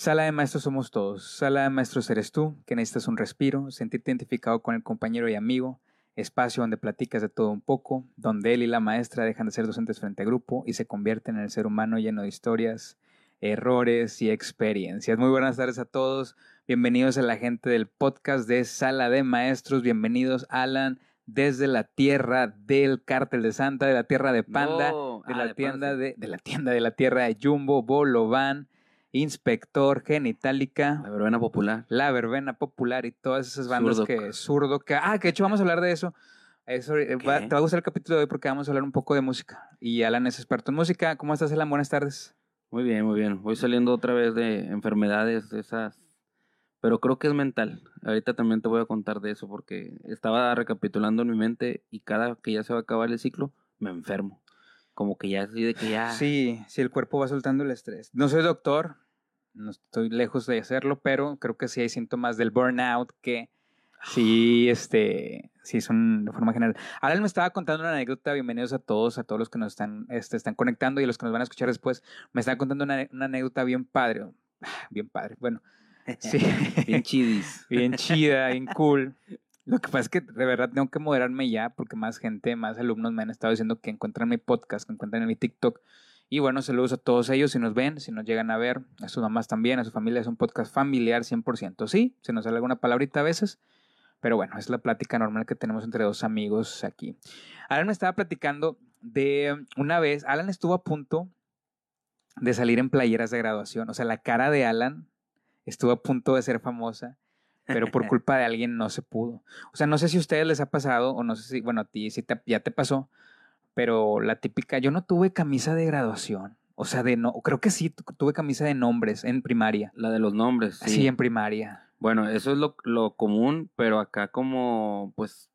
Sala de maestros somos todos. Sala de maestros eres tú, que necesitas un respiro, sentirte identificado con el compañero y amigo, espacio donde platicas de todo un poco, donde él y la maestra dejan de ser docentes frente a grupo y se convierten en el ser humano lleno de historias, errores y experiencias. Muy buenas tardes a todos. Bienvenidos a la gente del podcast de Sala de Maestros. Bienvenidos, Alan, desde la tierra del cártel de Santa, de la tierra de Panda, No. de Ah, la de tienda de la tienda de la tierra de Jumbo, Bolovan, Inspector, Genitalica. La verbena popular. La verbena popular y todas esas bandas Zurdo. que zurdo que ah que de hecho vamos a hablar de eso eso eh, va- ¿Qué? te va a gustar el capítulo de hoy porque vamos a hablar un poco de música y Alan es experto en música cómo estás Alan buenas tardes Muy bien, muy bien. Voy saliendo otra vez de enfermedades de esas. Pero creo que es mental. Ahorita también te voy a contar de eso porque estaba recapitulando en mi mente y cada que ya se va a acabar el ciclo, me enfermo. Como que ya de que ya. sí sí el cuerpo va soltando el estrés no soy doctor no estoy lejos de hacerlo pero creo que sí hay síntomas del burnout que sí este sí son de forma general Alan me estaba contando una anécdota bienvenidos a todos a todos los que nos están este, están conectando y los que nos van a escuchar después me estaba contando una, una anécdota bien padre bien padre bueno Sí. Bien chidis. bien chida, bien cool. Lo que pasa es que de verdad tengo que moderarme ya porque más gente, más alumnos me han estado diciendo que encuentran mi podcast, que encuentran en mi TikTok. Y bueno, saludos a todos ellos si nos ven, si nos llegan a ver, a sus mamás también, a su familia. Es un podcast familiar 100%. Sí, se nos sale alguna palabrita a veces, pero bueno, es la plática normal que tenemos entre dos amigos aquí. Alan me estaba platicando de una vez, Alan estuvo a punto de salir en playeras de graduación. O sea, la cara de Alan estuvo a punto de ser famosa, pero por culpa de alguien no se pudo. O sea, no sé si a ustedes les ha pasado, o no sé si, bueno, a ti sí te- ya te pasó, pero la típica, yo no tuve camisa de graduación. O sea, de no, creo que sí, tu- tuve camisa de nombres en primaria. La de los nombres. Sí, Sí. en primaria. Bueno, eso es lo, lo común, pero acá como, pues,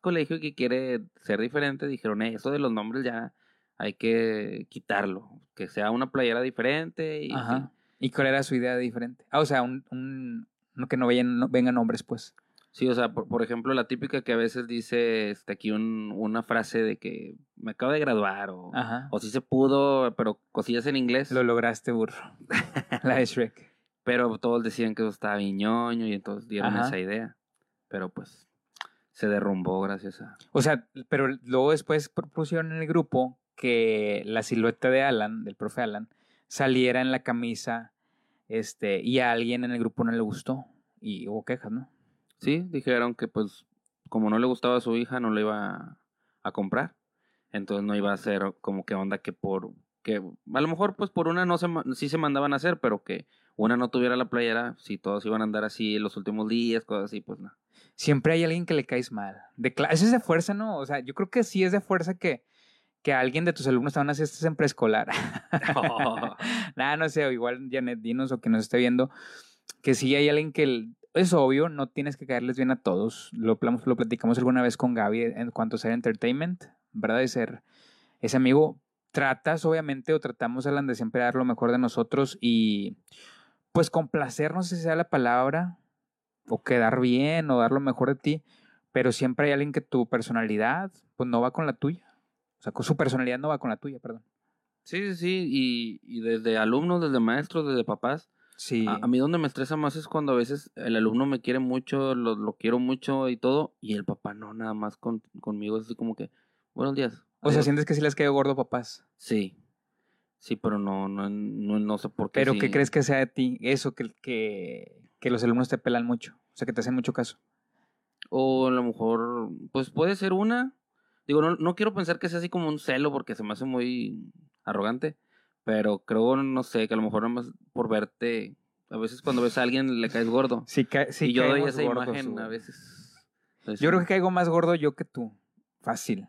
colegio que quiere ser diferente, dijeron, "Eh, eso de los nombres ya hay que quitarlo, que sea una playera diferente y Ajá. ¿Y cuál era su idea diferente? Ah, o sea, un, un no que no vengan, no vengan nombres, pues. Sí, o sea, por, por ejemplo, la típica que a veces dice este, aquí un- una frase de que me acabo de graduar o, Ajá. o sí se pudo, pero cosillas en inglés, Lo lograste, burro. La de Shrek. pero todos decían que eso estaba viñoño y entonces dieron Ajá. esa idea, pero pues se derrumbó gracias a... O sea, pero luego después propusieron en el grupo que la silueta de Alan, del profe Alan, saliera en la camisa, este, y a alguien en el grupo no le gustó. Y hubo quejas, ¿no? Sí, dijeron que pues como no le gustaba a su hija no le iba a, a comprar. Entonces no iba a ser como que onda que por que a lo mejor pues por una no se sí se mandaban a hacer, pero que una no tuviera la playera, si todos iban a andar así los últimos días, cosas así, pues no. Siempre hay alguien que le caes mal. De Eso es de fuerza, ¿no? O sea, yo creo que sí es de fuerza que, que alguien de tus alumnos estaban haciendo esto en preescolar. Nada, no sé, o igual Janet Dinos o que nos esté viendo, que sí hay alguien que es obvio, no tienes que caerles bien a todos. Lo, lo platicamos alguna vez con Gaby en cuanto a ser entertainment, ¿verdad? De ser ese amigo. Tratas, obviamente, o tratamos, Alan, de siempre dar lo mejor de nosotros y pues complacer, no sé si sea la palabra, o quedar bien, o dar lo mejor de ti, pero siempre hay alguien que tu personalidad, pues no va con la tuya. O sea, con su personalidad no va con la tuya, perdón. Sí, sí, sí, y, y desde alumnos, desde maestros, desde papás, Sí. a, a mí donde me estresa más es cuando a veces el alumno me quiere mucho, lo, lo quiero mucho y todo, y el papá no, nada más con, conmigo, es así como que, buenos días. O sea, adiós". sientes que sí les quedó gordo papás. Sí. Sí, pero no, no, no, no sé por qué. Pero sí. ¿qué crees que sea de ti? Eso, que, que, que los alumnos te pelan mucho. O sea, que te hacen mucho caso. O a lo mejor, pues puede ser una. Digo, no, no quiero pensar que sea así como un celo porque se me hace muy arrogante. Pero creo, no sé, que a lo mejor nada más por verte. A veces cuando ves a alguien le caes gordo. Sí, ca- sí y yo doy esa gordos, imagen güey. a veces. Entonces, Yo creo que caigo más gordo yo que tú. Fácil.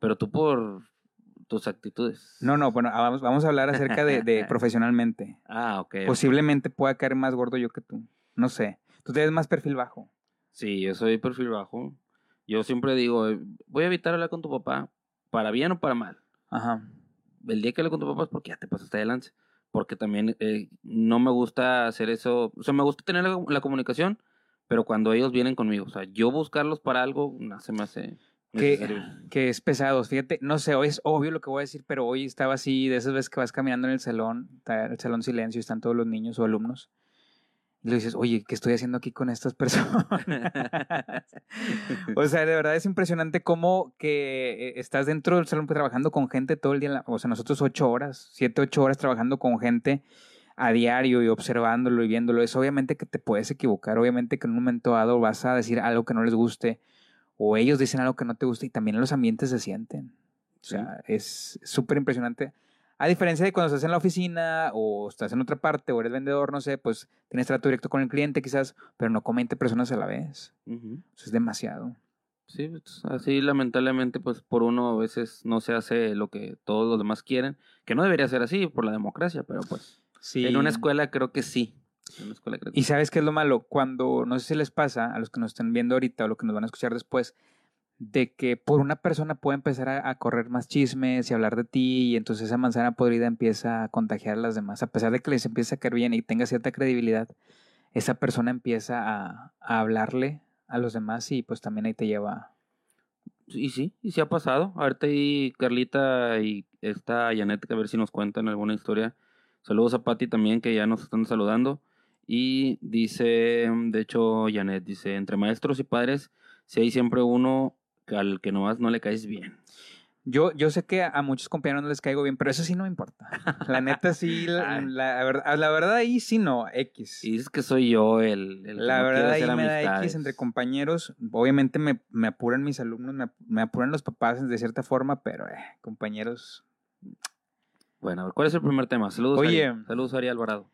Pero tú por tus actitudes. No, no, bueno, ah, vamos, vamos a hablar acerca de, de profesionalmente. Ah, ok. ok. Posiblemente pueda caer más gordo yo que tú. No sé. Tú tienes más perfil bajo. Sí, yo soy perfil bajo. Yo siempre digo, eh, voy a evitar hablar con tu papá, para bien o para mal. Ajá. el día que hable con tu papá es porque ya te pasaste adelante. Porque también eh, no me gusta hacer eso. O sea, me gusta tener la, la comunicación, pero cuando ellos vienen conmigo. O sea, yo buscarlos para algo, no se me hace. que, que es pesado. Fíjate, no sé, hoy es obvio lo que voy a decir, pero hoy estaba así, de esas veces que vas caminando en el salón, el salón silencio, están todos los niños o alumnos. Y le dices, oye, ¿qué estoy haciendo aquí con estas personas? o sea, de verdad es impresionante cómo que eh, estás dentro del salón trabajando con gente todo el día. O sea, nosotros ocho horas, siete, ocho horas trabajando con gente a diario y observándolo y viéndolo. Es obviamente que te puedes equivocar, obviamente que en un momento dado vas a decir algo que no les guste o ellos dicen algo que no te gusta y también los ambientes se sienten. O sea, es súper impresionante. A diferencia de cuando estás en la oficina o estás en otra parte o eres vendedor, no sé, pues tienes trato directo con el cliente quizás, pero no con 20 personas a la vez. Eso es demasiado. Sí, pues, así lamentablemente, pues por uno a veces no se hace lo que todos los demás quieren, que no debería ser así por la democracia, pero pues Sí. en una escuela creo que sí. En una escuela creo que Y sabes qué es lo malo, cuando no sé si les pasa a los que nos están viendo ahorita o los que nos van a escuchar después, de que por una persona puede empezar a, correr más chismes y hablar de ti y entonces esa manzana podrida empieza a contagiar a las demás. A pesar de que les empieza a caer bien y tenga cierta credibilidad, esa persona empieza a, hablarle a los demás y pues también ahí te lleva. Y sí, y sí ha pasado. Ahorita ahí Carlita y esta Janet, a ver si nos cuentan alguna historia. Saludos a Patti también, que ya nos están saludando. Y dice, de hecho, Janet dice, entre maestros y padres, si hay siempre uno al que nomás no le caes bien. Yo, yo sé que a, muchos compañeros no les caigo bien, pero eso sí no me importa. La neta sí, la, verdad, la verdad ahí sí no, X. Y dices que soy yo el, el que La no quiere verdad ahí hacer me da X entre compañeros. Obviamente me, me apuran mis alumnos, me, ap- me apuran los papás de cierta forma, pero eh, compañeros. Bueno, a ver, ¿cuál es el primer tema? Saludos, Oye. Ari. Saludos, Ari Alvarado.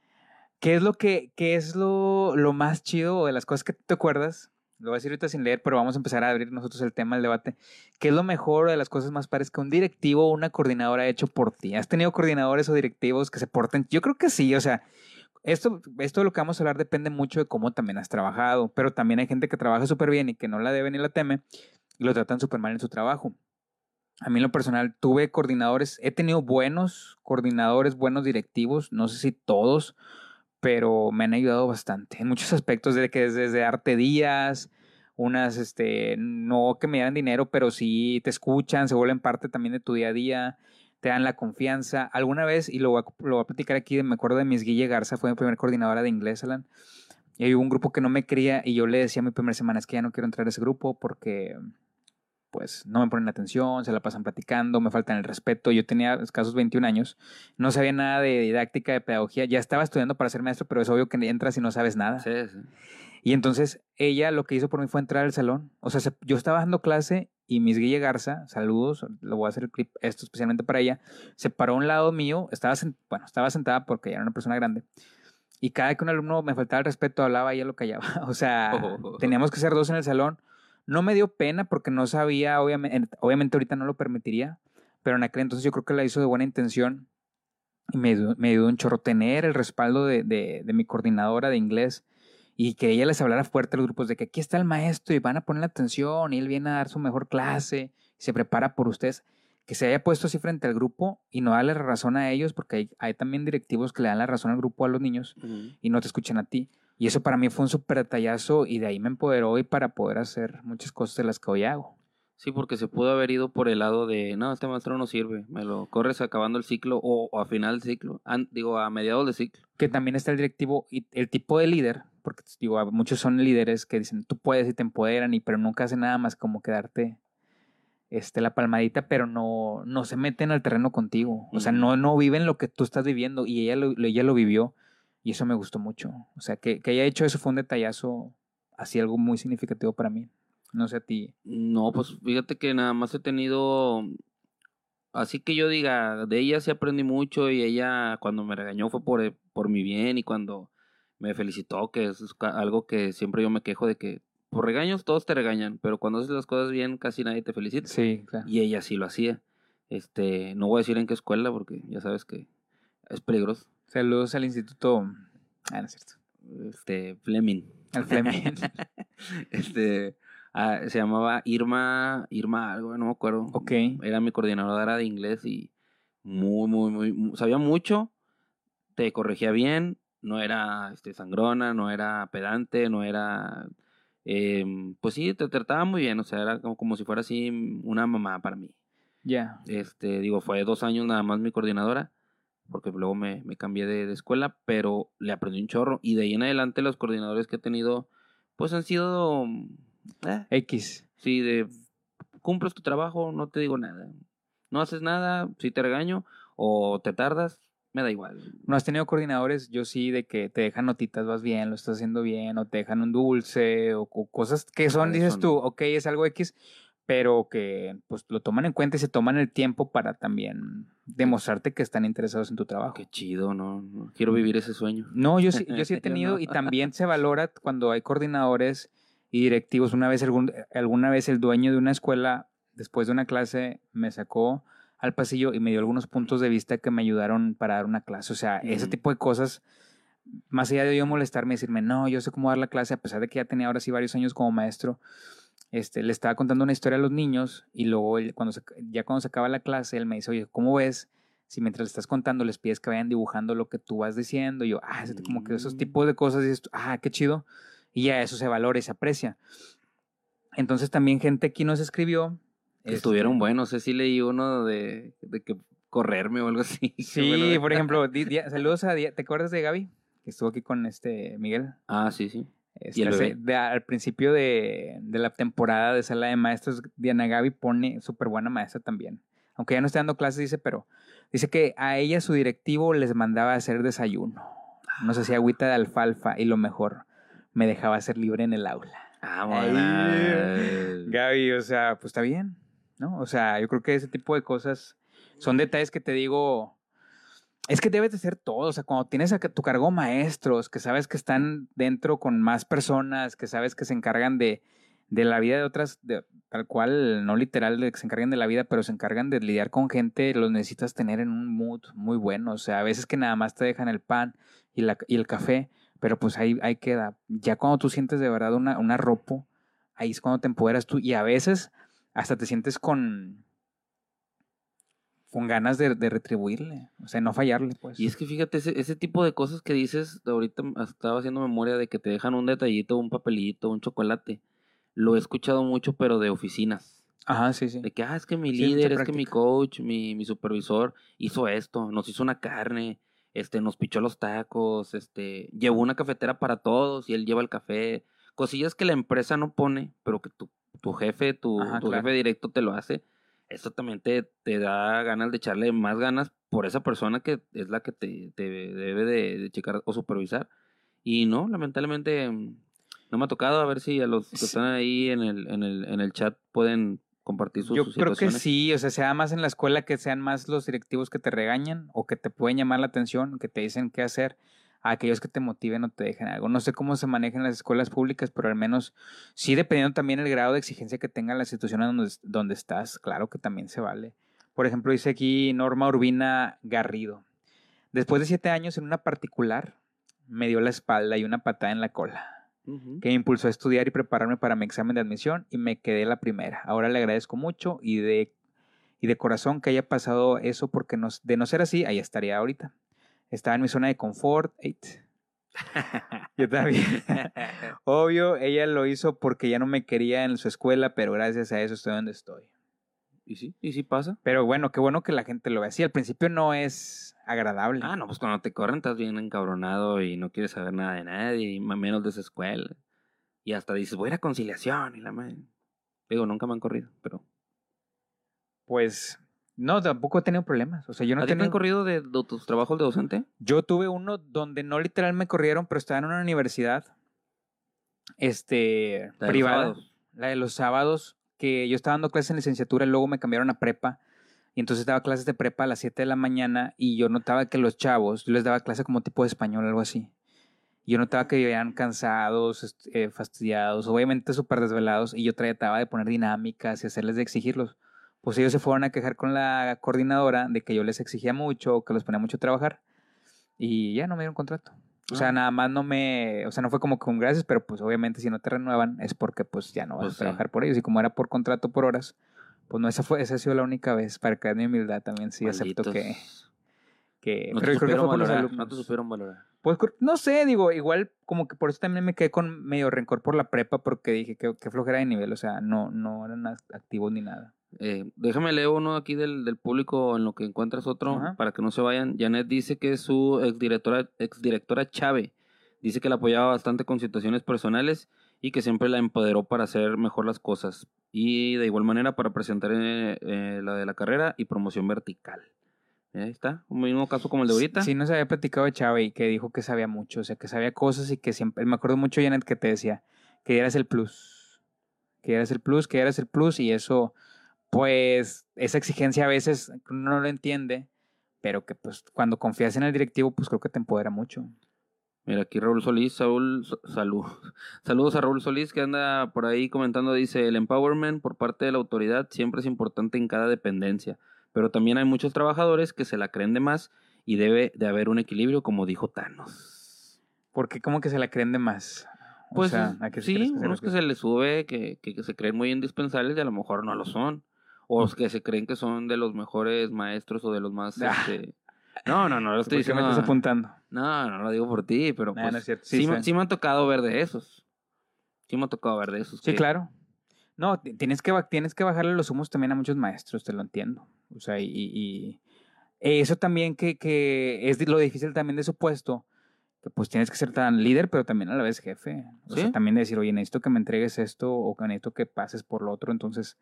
¿Qué es lo que, qué es lo, lo más chido o de las cosas que te acuerdas? Lo voy a decir ahorita sin leer, pero vamos a empezar a abrir nosotros el tema, el debate. ¿Qué es lo mejor o de las cosas más pares que un directivo o una coordinadora ha hecho por ti? ¿Has tenido coordinadores o directivos que se porten? Yo creo que sí, o sea, esto, esto de lo que vamos a hablar depende mucho de cómo también has trabajado, pero también hay gente que trabaja súper bien y que no la debe ni la teme y lo tratan súper mal en su trabajo. A mí en lo personal tuve coordinadores, he tenido buenos coordinadores, buenos directivos, no sé si todos, pero me han ayudado bastante en muchos aspectos, desde que desde darte días, unas, este, no que me dan dinero, pero sí te escuchan, se vuelven parte también de tu día a día, te dan la confianza. Alguna vez, y lo voy a, lo voy a platicar aquí, me acuerdo de Miss Guille Garza, fue mi primera coordinadora de inglés, Alan, y había un grupo que no me quería y yo le decía mi primera semana, es que ya no quiero entrar a ese grupo porque pues no me ponen atención, se la pasan platicando, me faltan el respeto. Yo tenía escasos 21 años, no sabía nada de didáctica, de pedagogía, ya estaba estudiando para ser maestro, pero es obvio que entras y no sabes nada. Sí, sí. Y entonces ella lo que hizo por mí fue entrar al salón. O sea, se- yo estaba dando clase y Miss Guille Garza, saludos, lo voy a hacer el clip, esto especialmente para ella, se paró a un lado mío, estaba, bueno, estaba sentada porque ya era una persona grande. Y cada que un alumno me faltaba el respeto, hablaba, ella lo callaba. O sea, Oh. teníamos que ser dos en el salón. No me dio pena porque no sabía, obviamente, obviamente ahorita no lo permitiría, pero en aquel entonces yo creo que la hizo de buena intención y me, me ayudó un chorro tener el respaldo de, de, de mi coordinadora de inglés y que ella les hablara fuerte a los grupos de que aquí está el maestro y van a poner atención y él viene a dar su mejor clase y se prepara por ustedes. Que se haya puesto así frente al grupo y no darle razón a ellos, porque hay, hay también directivos que le dan la razón al grupo a los niños y no te escuchan a ti. Y eso para mí fue un súper detallazo y de ahí me empoderó y para poder hacer muchas cosas de las que hoy hago. Sí, porque se pudo haber ido por el lado de, no, este maestro no sirve, me lo corres acabando el ciclo o, o a final del ciclo, an- digo, a mediados de ciclo. Que también está el directivo y el tipo de líder, porque digo, muchos son líderes que dicen tú puedes y te empoderan, y pero nunca hacen nada más como quedarte este, la palmadita, pero no, no se meten al terreno contigo. O sea, no, no viven lo que tú estás viviendo y ella lo, ella lo vivió y eso me gustó mucho. O sea, que, que haya hecho eso fue un detallazo, así algo muy significativo para mí. No sé a ti. No, pues fíjate que nada más he tenido, así que yo diga, de ella sí aprendí mucho y ella cuando me regañó fue por, por mi bien y cuando me felicitó, que es algo que siempre yo me quejo de que por regaños todos te regañan, pero cuando haces las cosas bien casi nadie te felicita. Sí, claro. Y ella sí lo hacía. Este, no voy a decir en qué escuela porque ya sabes que es peligroso. Saludos al instituto. Ah, no es cierto. Este, Fleming. Al Fleming. Este, ah, se llamaba Irma, Irma algo, no me acuerdo. ok. Era mi coordinadora de inglés y muy, muy, muy, mu- sabía mucho, te corregía bien, no era este, sangrona, no era pedante, no era em, pues sí, te trataba muy bien, o sea, era como, como si fuera así una mamá para mí. Ya. Este, digo, fue dos años nada más mi coordinadora, porque luego me, me cambié de, de escuela, pero le aprendí un chorro. Y de ahí en adelante los coordinadores que he tenido, pues han sido... eh, X. Sí, de cumples tu trabajo, no te digo nada. No haces nada, si te regaño o te tardas, me da igual. ¿No has tenido coordinadores? Yo sí, de que te dejan notitas, vas bien, lo estás haciendo bien, o te dejan un dulce, o, o cosas que son, dices tú, ok, es algo X, pero que pues lo toman en cuenta y se toman el tiempo para también demostrarte que están interesados en tu trabajo. Qué chido, ¿no? no quiero vivir ese sueño. No, yo sí, yo sí he tenido no. y también se valora cuando hay coordinadores y directivos. Una vez, algún, alguna vez el dueño de una escuela, después de una clase, me sacó al pasillo y me dio algunos puntos de vista que me ayudaron para dar una clase. O sea, ese tipo de cosas, más allá de yo molestarme y decirme, no, yo sé cómo dar la clase, a pesar de que ya tenía ahora sí varios años como maestro, este, le estaba contando una historia a los niños y luego él, cuando se- ya cuando se acaba la clase, él me dice, oye, ¿cómo ves? Si mientras le estás contando les pides que vayan dibujando lo que tú vas diciendo, y yo, ah, como que esos Mm. tipos de cosas, dices ah, qué chido, y ya eso se valora y se aprecia. Entonces también gente aquí nos escribió. Que este, Estuvieron buenos, sé si leí uno de, de que correrme o algo así. Sí, por ejemplo, Di- Di- saludos a ¿te acuerdas de Gaby? Que estuvo aquí con este Miguel. Ah, sí, sí. Este, al principio de, de la temporada de Sala de Maestros, Diana Gaby pone súper buena maestra también. Aunque ya no está dando clases, dice, pero dice que a ella su directivo les mandaba hacer desayuno. Nos hacía agüita de alfalfa y lo mejor, me dejaba ser libre en el aula. Ah, bueno. Gaby, o sea, pues está bien, ¿no? O sea, yo creo que ese tipo de cosas son detalles que te digo, es que debes de ser todo, o sea, cuando tienes a tu cargo maestros, que sabes que están dentro con más personas, que sabes que se encargan de, de la vida de otras, tal cual, no literal de que se encarguen de la vida, pero se encargan de lidiar con gente, los necesitas tener en un mood muy bueno, o sea, a veces que nada más te dejan el pan y, la, y el café, pero pues ahí, ahí queda. Ya cuando tú sientes de verdad una, una ropo, ahí es cuando te empoderas tú y a veces hasta te sientes con con ganas de, de retribuirle, o sea, no fallarle, pues. Y es que fíjate, ese, ese tipo de cosas que dices, ahorita estaba haciendo memoria de que te dejan un detallito, un papelito, un chocolate. Lo he escuchado mucho, pero de oficinas. Ajá, sí, sí. De que, ah, es que mi Sí, líder, es que mi coach, mi, mi supervisor hizo esto, nos hizo una carne, este, nos pichó los tacos, este, llevó una cafetera para todos y él lleva el café. Cosillas que la empresa no pone, pero que tu, tu jefe, tu, Ajá, tu claro. jefe directo te lo hace. Eso también te, te da ganas de echarle más ganas por esa persona que es la que te, te debe de, de checar o supervisar. Y no, lamentablemente mm, no me ha tocado. A ver si a los que están ahí en el, en el, en el chat pueden compartir sus, Yo sus creo que sí, o sea, sea más en la escuela que sean más los directivos que te regañan o que te pueden llamar la atención, que te dicen qué hacer, a aquellos que te motiven o te dejen algo. No sé cómo se manejan las escuelas públicas, pero al menos sí dependiendo también el grado de exigencia que tenga la institución donde, donde estás, claro que también se vale. Por ejemplo, dice aquí Norma Urbina Garrido. Después de siete años en una particular, me dio la espalda y una patada en la cola que me impulsó a estudiar y prepararme para mi examen de admisión y me quedé la primera. Ahora le agradezco mucho y de, y de corazón que haya pasado eso porque no- de no ser así, ahí estaría ahorita. Estaba en mi zona de confort. eit. Yo también. Obvio, ella lo hizo porque ya no me quería en su escuela, pero gracias a eso estoy donde estoy. ¿Y sí? ¿Y sí pasa? Pero bueno, qué bueno que la gente lo ve así. Al principio no es agradable. Ah, no, pues cuando te corren estás bien encabronado y no quieres saber nada de nadie, y más menos de esa escuela. Y hasta dices, voy a ir a conciliación y la madre. Digo, nunca me han corrido, pero... Pues no, tampoco he tenido problemas. O sea, yo no ¿A ti te han tenido... corrido de, de tus trabajos de docente? Yo tuve uno donde no literal me corrieron, pero estaba en una universidad este, La de los privada, sábados. la de los sábados, que yo estaba dando clases en licenciatura y luego me cambiaron a prepa. Y entonces daba clases de prepa a las 7 de la mañana y yo notaba que los chavos, yo les daba clase como tipo de español, algo así. Yo notaba que vivían cansados, eh, fastidiados, obviamente súper desvelados, y yo trataba de poner dinámicas y hacerles de exigirlos. Pues ellos se fueron a quejar con la coordinadora de que yo les exigía mucho, que los ponía mucho a trabajar, y ya no me dieron contrato. O sea, Ah. nada más no me, o sea, no fue como con gracias, pero pues obviamente si no te renuevan es porque pues ya no vas Pues a sí. trabajar por ellos. Y como era por contrato por horas, pues no, esa fue, esa ha sido la única vez, para caer mi humildad también sí acepto que. Que, No te, pero yo creo que fue los valorar, alumnos. no te supieron valorar. Pues no sé, digo, igual como que por eso también me quedé con medio rencor por la prepa porque dije que, que flojera de nivel, o sea, no, no eran activos ni nada. Eh, déjame leer uno aquí del, del público en lo que encuentras otro Ajá. para que no se vayan. Janet dice que su exdirectora, exdirectora Chávez dice que la apoyaba bastante con situaciones personales y que siempre la empoderó para hacer mejor las cosas. Y de igual manera para presentar eh, eh, la de la carrera y promoción vertical. Ahí está, un mismo caso como el de ahorita. Sí, nos había platicado y que dijo que sabía mucho, o sea, que sabía cosas y que siempre, me acuerdo mucho, Janet, que te decía que eras el plus, que eras el plus, que eras el plus y eso, pues, esa exigencia a veces uno no lo entiende, pero que pues cuando confías en el directivo, pues creo que te empodera mucho. Mira, aquí Raúl Solís, Saúl, salud. Saludos a Raúl Solís que anda por ahí comentando, dice, el empowerment por parte de la autoridad siempre es importante en cada dependencia, pero también hay muchos trabajadores que se la creen de más y debe de haber un equilibrio, como dijo Thanos. Porque como que se la creen de más. O Pues sea, ¿a qué sí, unos que se les sube, que, que, que se creen muy indispensables y a lo mejor no lo son. O que se creen que son de los mejores maestros o de los más... Ah. este, No, no, no lo estoy ¿Por qué me diciendo... estás apuntando? No, no lo digo por ti, pero Nah, pues, no sí, sí sí me ha tocado ver de esos. Sí me ha tocado ver de esos. Sí, que- claro. No, ti- tienes que, tienes que bajarle los humos también a muchos maestros, te lo entiendo. O sea, y, y- eso también que, que es lo difícil también de su puesto, que pues tienes que ser tan líder, pero también a la vez jefe. O sea, Sí. también decir, oye, necesito que me entregues esto o que necesito que pases por lo otro. Entonces,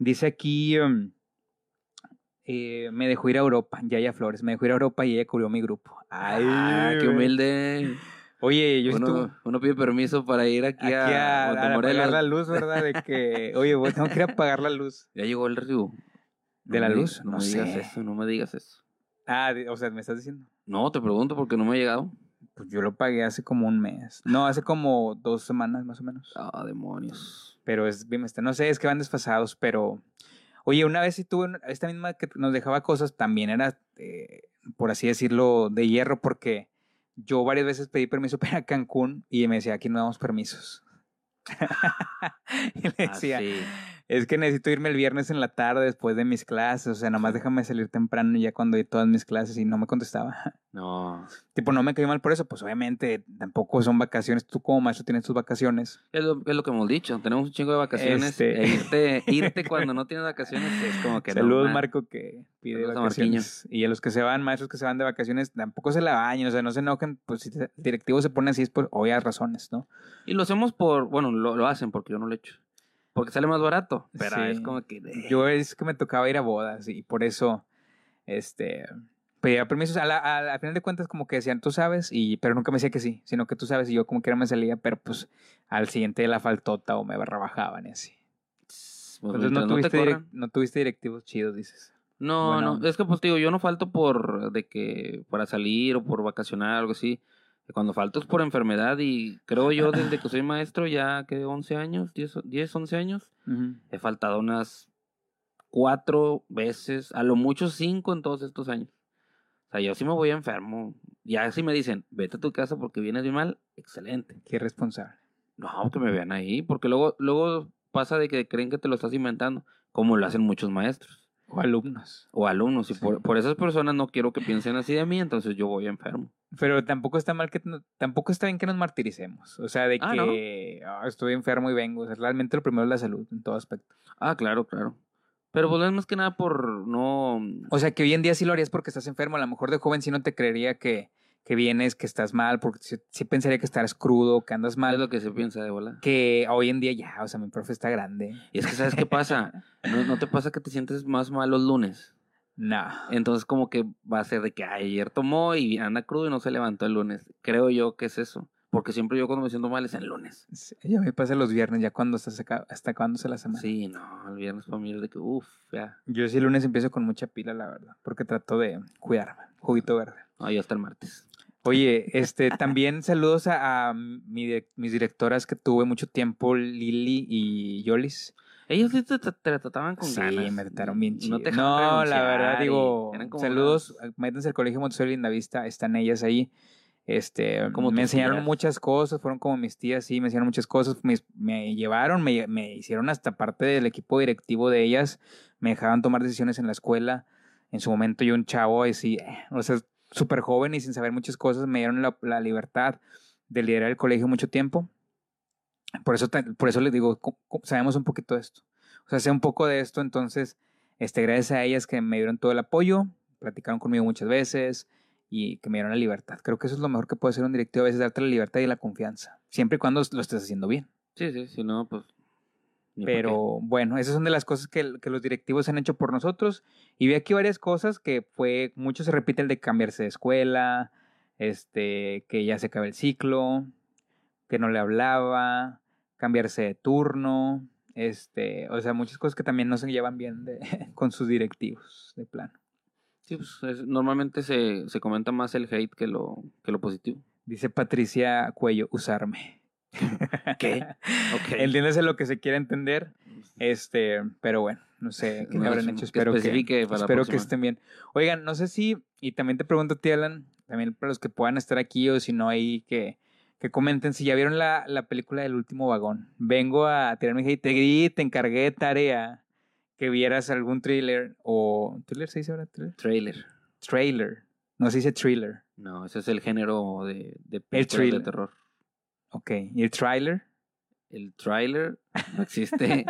dice aquí, em, eh, me dejó ir a Europa, Yaya Flores, me dejó ir a Europa y ella cubrió mi grupo. Ay, Ah, qué güey. humilde. Oye, yo estuve... Uno, uno pide permiso para ir aquí, Aquí a, a, a apagar la luz, ¿verdad? De que, oye, voy- tengo que ir a apagar la luz. Ya llegó el río. ¿De la luz? No, No me digas eso, no me digas eso. Ah, o sea, me estás diciendo. No, te pregunto porque no me ha llegado. Pues yo lo pagué hace como un mes. No, hace como dos semanas más o menos. Ah, demonios. Pero es bien, este, no sé, es que van desfasados, pero... Oye, una vez sí tuve esta misma que nos dejaba cosas, también era, eh, por así decirlo, de hierro, porque yo varias veces pedí permiso para Cancún y me decía, aquí no damos permisos. y le Ah, decía, sí. Es que necesito irme el viernes en la tarde después de mis clases, o sea, nomás déjame salir temprano ya cuando di todas mis clases y no me contestaba. No. tipo, no me cayó mal por eso, pues obviamente tampoco son vacaciones, tú como maestro tienes tus vacaciones. Es lo, es lo que hemos dicho. Tenemos un chingo de vacaciones. Este- e irte, irte cuando no tienes vacaciones es como que no, Saludos. Marco, que pide Saludos a vacaciones. Y a los que se van, maestros que se van de vacaciones, tampoco se la bañen, o sea, no se enojen, pues si el directivo se pone así es por obvias razones, ¿no? Y lo hacemos por, bueno, lo, lo hacen porque yo no lo he hecho. Porque sale más barato. Pero Sí. es como que... Yo es que me tocaba ir a bodas y por eso, este, pedía permisos. A la, a la- a final de cuentas, como que decían, tú sabes, y, pero nunca me decía que sí, sino que tú sabes, y yo como que me salía, pero pues al siguiente la faltota o me rebajaban y así. pues, Entonces no te tuviste, no tuviste directivos chidos, dices. No, Bueno. no, es que pues te digo, yo no falto por de que para salir o por vacacionar algo así. Cuando falto es por enfermedad y creo yo desde que soy maestro ya que 11 años, 10, o- 10 11 años, he faltado unas cuatro veces, a lo mucho cinco en todos estos años. O sea, yo sí me voy enfermo. Ya si me dicen, vete a tu casa porque vienes bien mal, excelente. Qué responsable. No, que me vean ahí, porque luego, luego pasa de que creen que te lo estás inventando, como lo hacen muchos maestros O alumnos. o alumnos. Y por, por esas personas no quiero que piensen así de mí, entonces yo voy enfermo. Pero tampoco está mal que tampoco está bien que nos martiricemos. O sea, de Ah, que "Ah, estoy enfermo y vengo. O sea, realmente lo primero es la salud en todo aspecto. Ah, claro, claro. Pero pues es más que nada por no... O sea, que hoy en día sí lo harías porque estás enfermo. A lo mejor de joven sí no te creería que, que vienes, que estás mal, porque sí, sí pensaría que estás crudo, que andas Es mal. lo que se piensa de bola. Que hoy en día ya, o sea, mi profe está grande. Y es que, ¿sabes qué pasa? ¿No, no te pasa que te sientes más mal los lunes? No. Entonces como que va a ser de que "Ay, ayer tomó y anda crudo y no se levantó el lunes. Creo yo que es eso. Porque siempre yo cuando me siento mal es el lunes. Sí, Ya me pasa los viernes, ya cuando estás acá, hasta cuando se la semana. Sí, no, el viernes para mí es de que, uff, ya. Yo sí el lunes empiezo con mucha pila, la verdad, porque trato de cuidarme. Juguito verde. Ahí hasta el martes. Oye, este, también saludos a, a mi direc- mis directoras que tuve mucho tiempo, Lili y Yolis. Ellos sí te, te- te trataban con sí, ganas. me trataron bien No chido. te No, la verdad, digo, saludos, unas- métanse al Colegio Montessori Lindavista, están ellas ahí. Este, Como me enseñaron tías. muchas cosas, fueron como mis tías, sí, me enseñaron muchas cosas, me, me llevaron, me, me hicieron hasta parte del equipo directivo de ellas, me dejaban tomar decisiones en la escuela, En su momento yo un chavo así, eh, o sea, súper joven y sin saber muchas cosas, me dieron la, libertad de liderar el colegio mucho tiempo. Por eso, por eso les digo, sabemos un poquito de esto. O sea, sé un poco de esto, entonces, este, gracias a ellas que me dieron todo el apoyo, platicaron conmigo muchas veces y que me dieron la libertad. Creo que eso es lo mejor que puede hacer un directivo, a veces darte la libertad y la confianza, siempre y cuando lo estés haciendo bien. Sí, sí, si no, pues. Pero bueno, esas son de las cosas que, que los directivos han hecho por nosotros. Y vi aquí varias cosas que fue, mucho se repite el de cambiarse de escuela, este, que ya se acaba el ciclo, que no le hablaba, cambiarse de turno, este, o sea, muchas cosas que también no se llevan bien de, con sus directivos, de plano. Sí, pues es- normalmente se, se comenta más el hate que lo, que lo positivo. Dice Patricia Cuello, usarme. ¿Qué? Ok. Entiéndese lo que se quiere entender. Este, pero bueno, no sé qué No, habrán hecho. Espero que, espero que estén bien. Oigan, no sé si, y también te pregunto a ti, Alan, también para los que puedan estar aquí o si no ahí, que, que comenten si ya vieron la, la película del último vagón. Vengo a tirarme hate, te te encargué de tarea que vieras algún thriller o... ¿Thriller se dice ahora? ¿Thriller? Trailer. Trailer. No se dice thriller. No, ese es el género de, de películas de terror. Ok. ¿Y el trailer? El trailer no existe.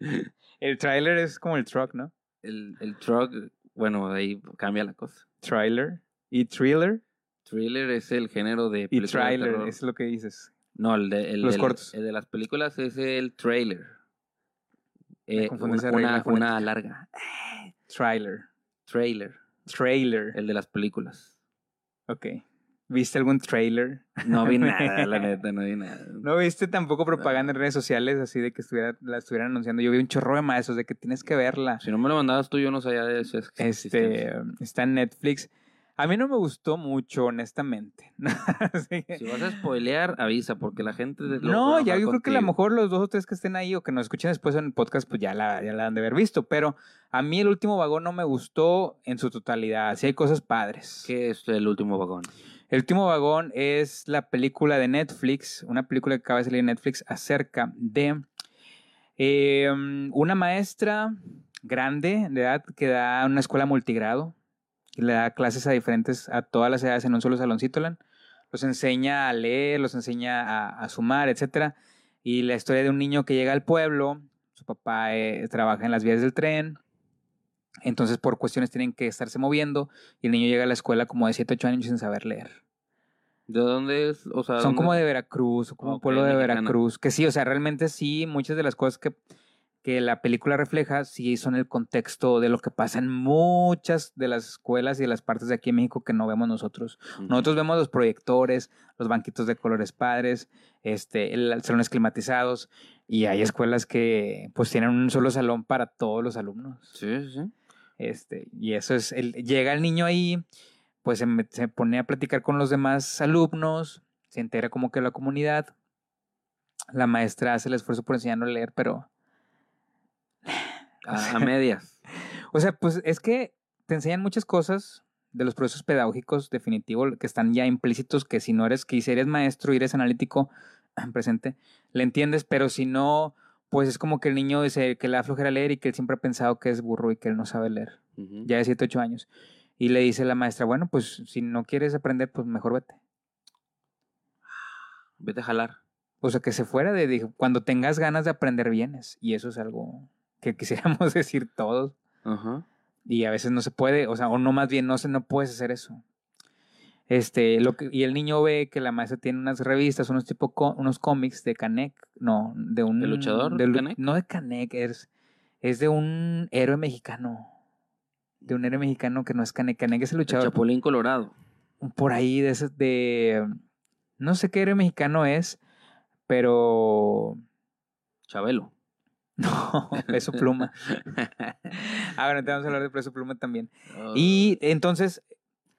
El trailer es como el truck, ¿no? el, el truck, bueno, ahí cambia la cosa. Trailer. ¿Y thriller? Thriller es el género de Y de trailer, es lo que dices. No, el de, el Los del- cortos. el de las películas es el trailer. Eh, una, una, una larga. Trailer. Trailer. Trailer. El de las películas. Ok. ¿Viste algún trailer? No vi nada, la neta, no vi nada. ¿No viste tampoco propaganda en redes sociales así de que estuviera, la estuvieran anunciando? Yo vi un chorro de maestros de que tienes que verla. Si no me lo mandabas tú, yo no sabía de esa Este, está en Netflix. A mí no me gustó mucho, honestamente. Que- Si vas a spoilear, avisa, porque la gente... no, ya yo creo que a lo mejor los dos o tres que estén ahí o que nos escuchen después en el podcast, pues ya la, ya la han de haber visto. Pero a mí el último vagón no me gustó en su totalidad. Sí hay cosas padres. ¿Qué es el último vagón? El último vagón es la película de Netflix, una película que acaba de salir en Netflix acerca de eh, una maestra grande de edad que da una escuela multigrado y le da clases a diferentes, a todas las edades en un solo saloncito. Los enseña a leer, los enseña a, sumar, etcétera. Y la historia de un niño que llega al pueblo, su papá eh, trabaja en las vías del tren, entonces por cuestiones tienen que estarse moviendo y el niño llega a la escuela como de 7, 8 años sin saber leer. ¿De dónde es? O sea, Son ¿dónde- como de Veracruz, como un Ok, pueblo de mexicana. Veracruz. Que sí, o sea, realmente sí, muchas de las cosas que, que la película refleja, sí son el contexto de lo que pasa en muchas de las escuelas y de las partes de aquí en México que no vemos nosotros. Ujú. Nosotros vemos los proyectores, los banquitos de colores padres, este, el, salones climatizados, y hay escuelas que pues tienen un solo salón para todos los alumnos. Sí, sí. Este, y eso es, el, llega el niño ahí, pues se, pone a platicar con los demás alumnos, se entera como que la comunidad. La maestra hace el esfuerzo por enseñarlo a leer, pero, A, a medias. o sea, pues es que te enseñan muchas cosas de los procesos pedagógicos definitivos que están ya implícitos, que si no eres, que si eres maestro y eres analítico presente, le entiendes, pero si no, pues es como que el niño dice que le da flojera leer y que él siempre ha pensado que es burro y que él no sabe leer. Ya de 7, 8 años. Y le dice la maestra, bueno, pues si no quieres aprender, pues mejor vete. Vete a jalar. O sea, que se fuera de, cuando tengas ganas de aprender, vienes. Y eso es algo que quisiéramos decir todos. Ajá. Y a veces no se puede, o sea, o no más bien, no se, no puedes hacer eso. Este, lo que, y el niño ve que la maestra tiene unas revistas, unos tipo, unos cómics de Canek, no, de un... ¿De luchador, de lu- Canek? No de Canek, es, es de un héroe mexicano. De un héroe mexicano que no es Canek. Canek es el El luchador. Chapulín Colorado. por ahí de esos de no sé qué héroe mexicano es, pero Chabelo. no, peso pluma. Ahora te vamos a hablar de peso pluma también. Oh, Y entonces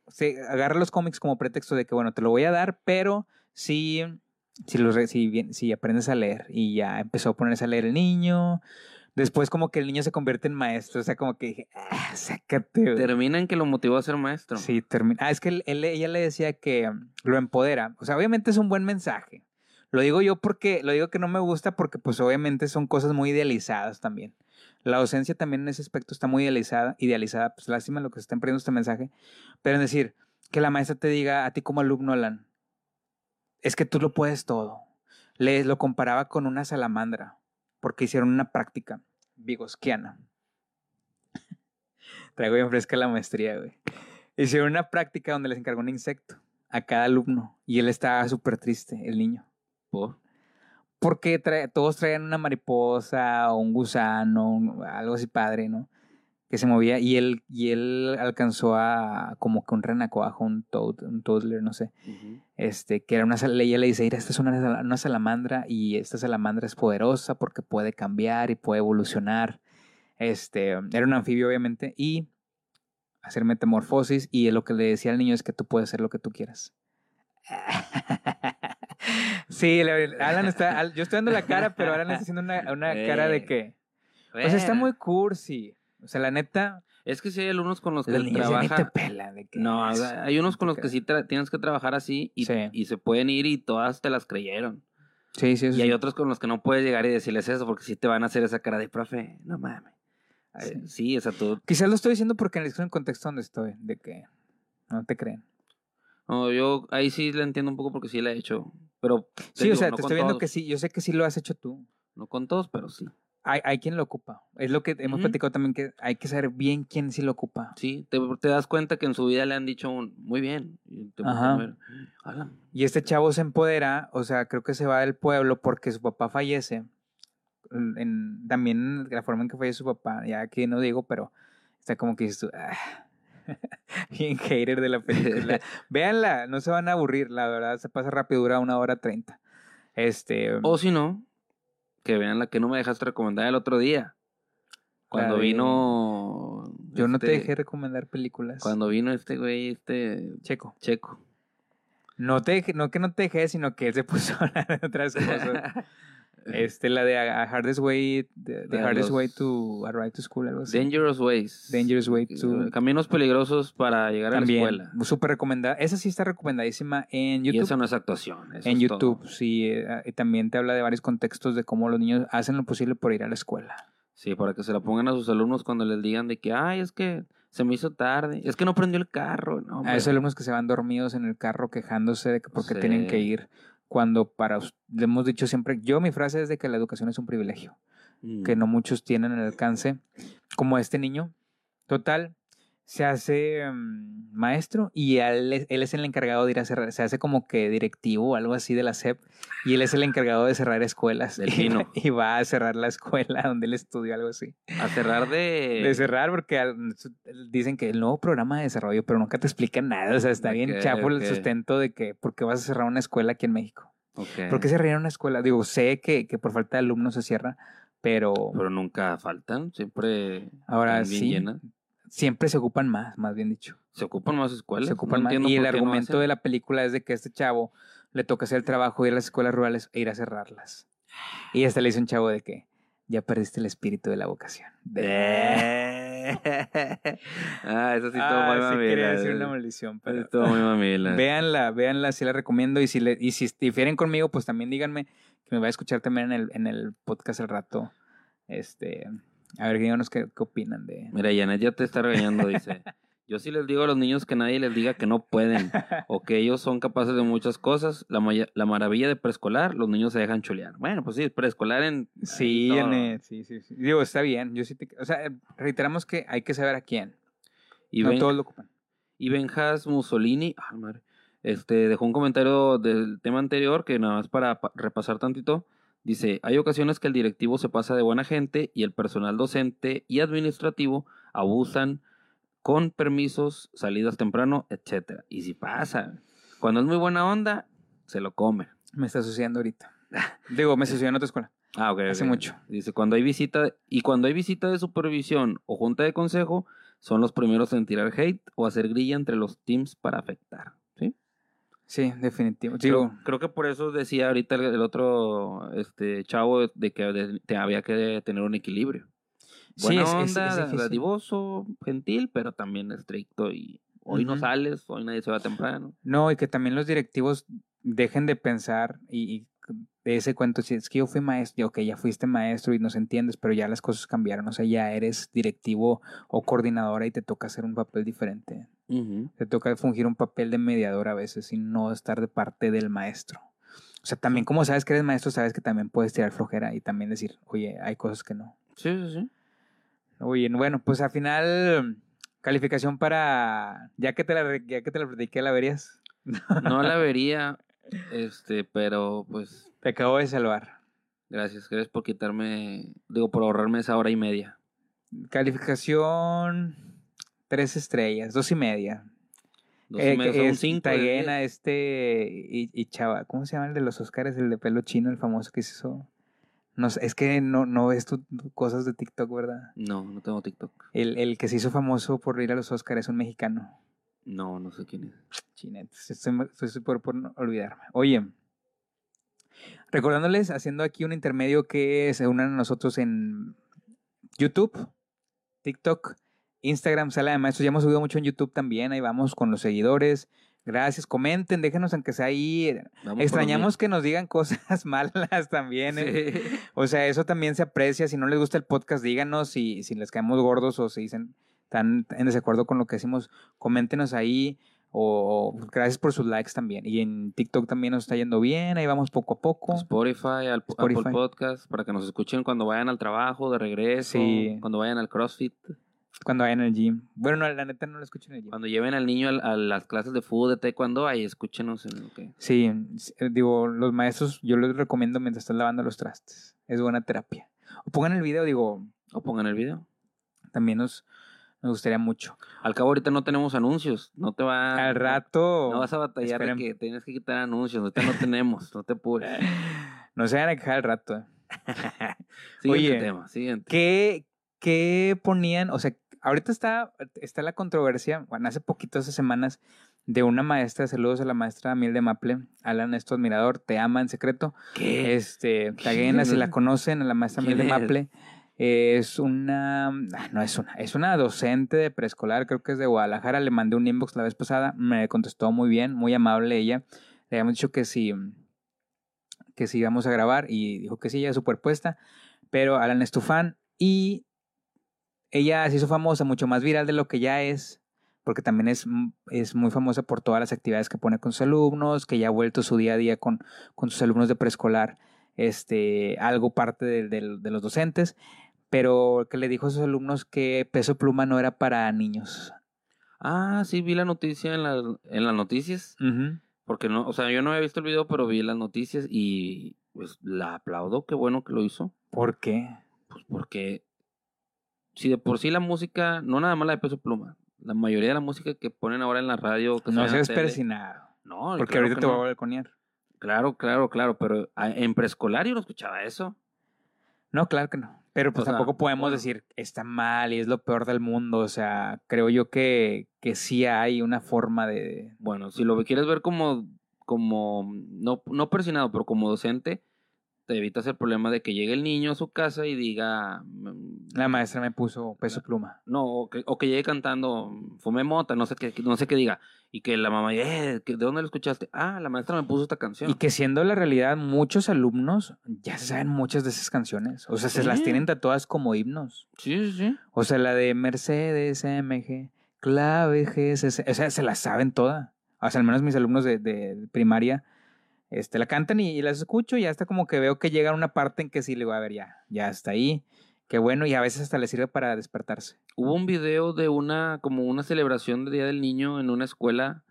se agarra los cómics como pretexto de que bueno, te lo voy a dar, pero si si los si, aprendes a leer y ya empezó a ponerse a leer el niño. Después como que el niño se convierte en maestro, o sea, como que dije, ah, sácate. güey". Termina en que lo motivó a ser maestro. Sí, termina. Ah, es que él- él- ella le decía que lo empodera. O sea, obviamente es un buen mensaje. Lo digo yo porque, lo digo que no me gusta porque pues obviamente son cosas muy idealizadas también. La docencia también en ese aspecto está muy idealizada, idealizada. Pues lástima lo que se está perdiendo este mensaje. Pero es decir, que la maestra te diga a ti como alumno, Alan, es que tú lo puedes todo. Le lo comparaba con una salamandra, porque hicieron una práctica vigosquiana. Traigo bien fresca la maestría, güey. Hicieron una práctica donde les encargó un insecto a cada alumno y él estaba súper triste, el niño. ¿Por? Porque trae- todos traían una mariposa o un gusano, un- algo así padre, ¿no? Que se movía y él, y él alcanzó a como que un renacuajo, un toad, un toadler, no sé. Este, que era una ella le dice, mira, esta es una, una salamandra y esta salamandra es poderosa porque puede cambiar y puede evolucionar. Este, era un anfibio obviamente y hacer metamorfosis y lo que le decía al niño es que tú puedes hacer lo que tú quieras. Sí, la- Alan está, yo estoy dando la cara, pero Alan está haciendo una, una cara de Eh, que, pues está Bueno, muy cursi. O sea, la neta, Es que sí hay alumnos con los que ni te trabaja. pelan. De que, No, o "Eso, sea, hay unos con te los que creas". sí tienes que trabajar así y, Sí. y se pueden ir y todas te las creyeron. Sí, sí, eso Y hay sí. otros con los que no puedes llegar y decirles eso porque sí te van a hacer esa cara de profe, no mames. Sí. Sí, o sea, tú. Quizás lo estoy diciendo porque en el contexto donde estoy, de que no te creen. No, yo ahí sí le entiendo un poco porque sí la he hecho. Pero. Sí, digo, o sea, no te estoy viendo todos, que sí, yo sé que sí lo has hecho tú. No con todos, pero sí. Hay, hay quien lo ocupa. Es lo que hemos Ujú. platicado también, que hay que saber bien quién sí lo ocupa. Sí, te, te das cuenta que en su vida le han dicho un, muy bien. Y te Ajá. Y este chavo se empodera, o sea, creo que se va del pueblo porque su papá fallece. En, también la forma en que fallece su papá, ya aquí no digo, pero está como que dices tú, "Ah". bien hater de la película. Véanla, no se van a aburrir, la verdad se pasa rápido, dura una hora treinta. Este, O si no, que vean la que no me dejaste recomendar el otro día. Cuando de- vino. yo no te este, dejé recomendar películas. Cuando vino este güey, este. Checo. Checo. No, te no que no te dejé, sino que él se puso a hablar de otras cosas. Este, la de A, a Hardest Way, the, the Hardest Way to Arrive to School, algo así. Dangerous Ways. Dangerous Way to- Caminos peligrosos para llegar a la escuela. súper recomendada. Esa sí está recomendadísima en Y YouTube. eso no es actuación. eso en es YouTube, todo. sí. eh, y también te habla de varios contextos de cómo los niños hacen lo posible por ir a la escuela. Sí, para que se la pongan a sus alumnos cuando les digan de que, ay, es que se me hizo tarde, es que no prendió el carro. No, A esos alumnos que se van dormidos en el carro quejándose de que porque tienen que ir. Cuando para, le hemos dicho siempre, yo mi frase es de que la educación es un privilegio. Mm. que no muchos tienen al alcance, como este niño. Total, se hace mm, maestro y él, es- él es el encargado de ir a cerrar, se hace como que directivo o algo así de la SEP y él es el encargado de cerrar escuelas. Del y, Pino. y va a cerrar la escuela donde él estudió algo así. A cerrar de... De cerrar porque al- dicen que el nuevo programa de desarrollo, pero nunca te explican nada. O sea, está bien Ok, chafo ok. el sustento de que, ¿por qué vas a cerrar una escuela aquí en México? Ok. ¿Por qué cerrarían una escuela? Digo, sé que, que por falta de alumnos se cierra, pero... Pero nunca faltan, siempre Ahora sí. Siempre se ocupan más, más bien dicho. Se ocupan más escuelas. Se ocupan no más. Y el no argumento de la película es de que a este chavo le toca hacer el trabajo, ir a las escuelas rurales e ir a cerrarlas. Y hasta le dice un chavo de que ya perdiste el espíritu de la vocación. ah, eso sí estuvo ah, muy sí mamila. quería decir una maldición, pero... estuvo muy mamila. Véanla, véanla, sí la recomiendo. Y si, le, y si difieren conmigo, pues también díganme que me va a escuchar también en el, en el podcast al rato. Este, a ver, díganos qué, qué opinan de... Mira, Janet ya te está regañando, dice. Yo sí les digo a los niños que nadie les diga que no pueden o que ellos son capaces de muchas cosas. La, la maravilla de preescolar, los niños se dejan chulear. Bueno, pues sí, preescolar en... Sí, todo. Janet, sí, sí, sí. Digo, está bien. Yo sí te, o sea, reiteramos que hay que saber a quién. Y, no Ben- todos lo ocupan. y Benjas Mussolini, ah, madre, este, dejó un comentario del tema anterior que nada más para pa- repasar tantito. Dice, hay ocasiones que el directivo se pasa de buena gente y el personal docente y administrativo abusan con permisos, salidas temprano, etcétera. Y si pasa, cuando es muy buena onda, se lo come. Me está sucediendo ahorita. Digo, me sucedió en otra escuela. Ah, ok. Hace mucho. Dice, cuando hay visita, y cuando hay visita de supervisión o junta de consejo, son los primeros en tirar hate o hacer grilla entre los teams para afectar. ¿Sí? Sí, definitivo. Creo, creo que por eso decía ahorita el, otro este chavo de que de- te había que tener un equilibrio. Sí, Buena es- es- onda, es difícil. dadivoso, gentil, pero también estricto y hoy no Ujú. sales, hoy nadie se va temprano. no, y que también los directivos dejen de pensar y, y de ese cuento, si es que yo fui maestro, ok, ya fuiste maestro y nos entiendes, pero ya las cosas cambiaron, o sea, ya eres directivo o coordinadora y te toca hacer un papel diferente. Te toca fungir un papel de mediador a veces y no estar de parte del maestro. O sea, también como sabes que eres maestro, sabes que también puedes tirar flojera y también decir, oye, hay cosas que no. Sí, sí, sí. Oye, bueno, pues al final, calificación para, ya que te la, ya que te la platiqué, ¿la verías? No la vería, este, pero pues Te acabo de salvar. gracias, gracias por quitarme, digo, por ahorrarme esa hora y media. Calificación, tres estrellas, dos y media. Dos Eh, y media, que son es cinco de Taguen a diez. este y, y Chava, ¿cómo se llama el de los Oscars? El de pelo chino, el famoso que se hizo. No es que no, no ves tú cosas de TikTok, ¿verdad? No, no tengo TikTok. El, el que se hizo famoso por ir a los Oscars es un mexicano. No, no sé quién es. Chinetes, estoy, estoy por, olvidarme. Oye, recordándoles, haciendo aquí un intermedio que se unan a nosotros en YouTube, TikTok, Instagram, Sala de Maestros. Ya hemos subido mucho en YouTube también. Ahí vamos con los seguidores. Gracias, comenten, déjenos aunque sea ahí. Vamos Extrañamos que nos digan cosas malas también. ¿eh? O sea, eso también se aprecia. Si no les gusta el podcast, díganos. Si, si les caemos gordos o si dicen están en desacuerdo con lo que decimos, coméntenos ahí. O o gracias por sus likes también. Y en TikTok también nos está yendo bien. Ahí vamos poco a poco. Spotify, al- Spotify. Apple Podcast, para que nos escuchen cuando vayan al trabajo, de regreso, Sí. cuando vayan al CrossFit, Cuando vayan al gym. Bueno, no, la neta no lo escucho en el gym. cuando lleven al niño a, las clases de fútbol, de taekwondo, ahí escúchenos en lo que... Sí, eh, digo, los maestros yo les recomiendo mientras están lavando los trastes. Es buena terapia. O pongan el video, digo, O pongan el video. también nos, nos gustaría mucho. Al cabo ahorita no tenemos anuncios, no te va... Al rato. No vas a batallar de que tienes que quitar anuncios, ahorita no tenemos, no te apures. No se vayan a quejar al rato. Siguiente Oye, tema, siguiente. ¿Qué, ¿Qué ponían? O sea, ahorita está, está la controversia, bueno, hace poquito, hace semanas, de una maestra, saludos a la maestra Miel de Maple, Alan es tu admirador, te ama en secreto. ¿Qué? Este, taguenla si la conocen, a la maestra Miel de. Maple. Es una, ah, no es una, es una docente de preescolar, creo que es de Guadalajara. Le mandé un inbox la vez pasada, me contestó muy bien, muy amable ella. Le habíamos dicho que sí, que sí íbamos a grabar y dijo que sí, ya superpuesta. Pero Alan es tu fan y ella se hizo famosa, mucho más viral de lo que ya es, porque también es, m- es muy famosa por todas las actividades que pone con sus alumnos, que ya ha vuelto su día a día con, con sus alumnos de preescolar, este, algo parte de, de- de los docentes, pero que le dijo a sus alumnos que peso pluma no era para niños. Ah, sí, vi la noticia en, la, en las noticias. Porque no, o sea, yo no había visto el video, pero vi las noticias y pues la aplaudo, qué bueno que lo hizo. ¿Por qué? Pues porque si de por sí la música, no nada más la de peso pluma, la mayoría de la música que ponen ahora en la radio, que No seas persinado. No, Porque claro ahorita te voy no. a balconear. Claro, claro, claro, pero ah, en preescolar yo no escuchaba eso. No, claro que no. Pero pues O sea, tampoco podemos bueno. decir está mal y es lo peor del mundo. O sea, creo yo que, que sí hay una forma de. Bueno, si lo quieres ver como, como no, no persinado, pero como docente, te evitas el problema de que llegue el niño a su casa y diga, mm, La maestra me puso peso pluma. no, o que, o que llegue cantando, fumé mota, no sé qué, no sé qué diga, y que la mamá, eh, ¿de dónde lo escuchaste? Ah, la maestra me puso esta canción. Y que siendo la realidad, muchos alumnos ya se saben muchas de esas canciones. O sea, se las tienen tatuadas como himnos. Sí, sí, sí. O sea, la de Mercedes MG, clave GSS. O sea, se las saben todas. O sea, al menos mis alumnos de, de primaria este, la cantan y, y las escucho y hasta como que veo que llega una parte en que sí le digo, a ver, ya, ya está ahí. Qué bueno, y a veces hasta le sirve para despertarse. Hubo un video de una, como una celebración del Día del Niño en una escuela,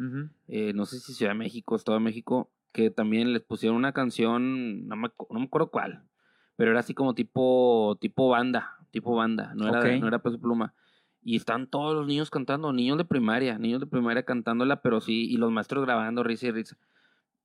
eh, no sé si Ciudad de México, Estado de México, que también les pusieron una canción, no me, no me acuerdo cuál, pero era así como tipo, tipo banda, tipo banda, no era, Ok. no era peso pluma. Y están todos los niños cantando, niños de primaria, niños de primaria cantándola, pero sí, y los maestros grabando risa y risa.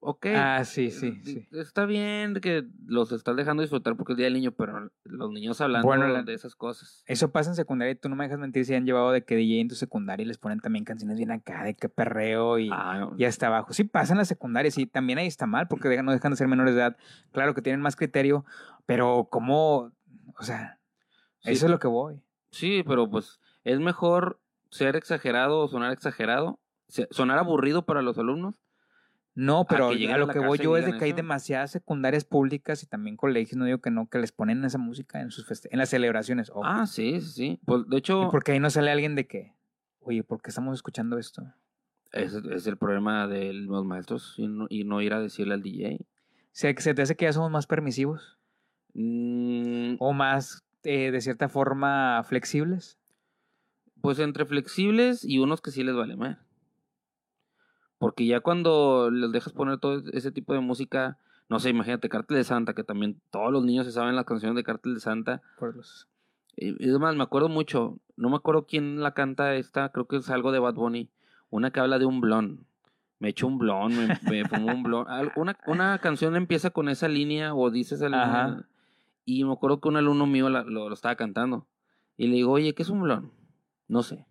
Ok. Ah, sí, sí, eh, sí. Está bien que los estás dejando disfrutar porque es Día del Niño, pero los niños hablando Bueno, de esas cosas. Eso pasa en secundaria y tú no me dejas mentir si han llevado de que DJ en tu secundaria y les ponen también canciones bien acá, de que perreo y, Ah, y hasta abajo. Sí pasa en la secundaria, sí, también ahí está mal porque no dejan de ser menores de edad. Claro que tienen más criterio, pero ¿cómo? O sea, sí. eso es lo que voy. Sí, pero pues es mejor ser exagerado o sonar exagerado, sonar aburrido para los alumnos, No, pero a, lo que voy y yo es de que hay demasiadas secundarias públicas y también colegios, no digo que no, que les ponen esa música en sus en las celebraciones. Ah, sí, sí, sí. Pues, de Y hecho, porque ahí no sale alguien de que, oye, ¿por qué estamos escuchando esto? es el problema de los maestros y no, y no ir a decirle al DJ. ¿Se, se te hace que ya somos más permisivos Mm, o más, eh, de cierta forma, flexibles? Pues entre flexibles y unos que sí les vale más. Porque ya cuando les dejas poner todo ese tipo de música, no sé, imagínate Cártel de Santa, que también todos los niños se saben las canciones de Cártel de Santa. Por los... Y es más, me acuerdo mucho, no me acuerdo quién la canta esta, creo que es algo de Bad Bunny, una que habla de un blon. Me echo un blon, me, me fumo un blon. Una, una canción empieza con esa línea o dice esa línea. Ajá. Y me acuerdo que un alumno mío la- lo, lo estaba cantando. Y le digo, oye, ¿qué es un blon? No sé.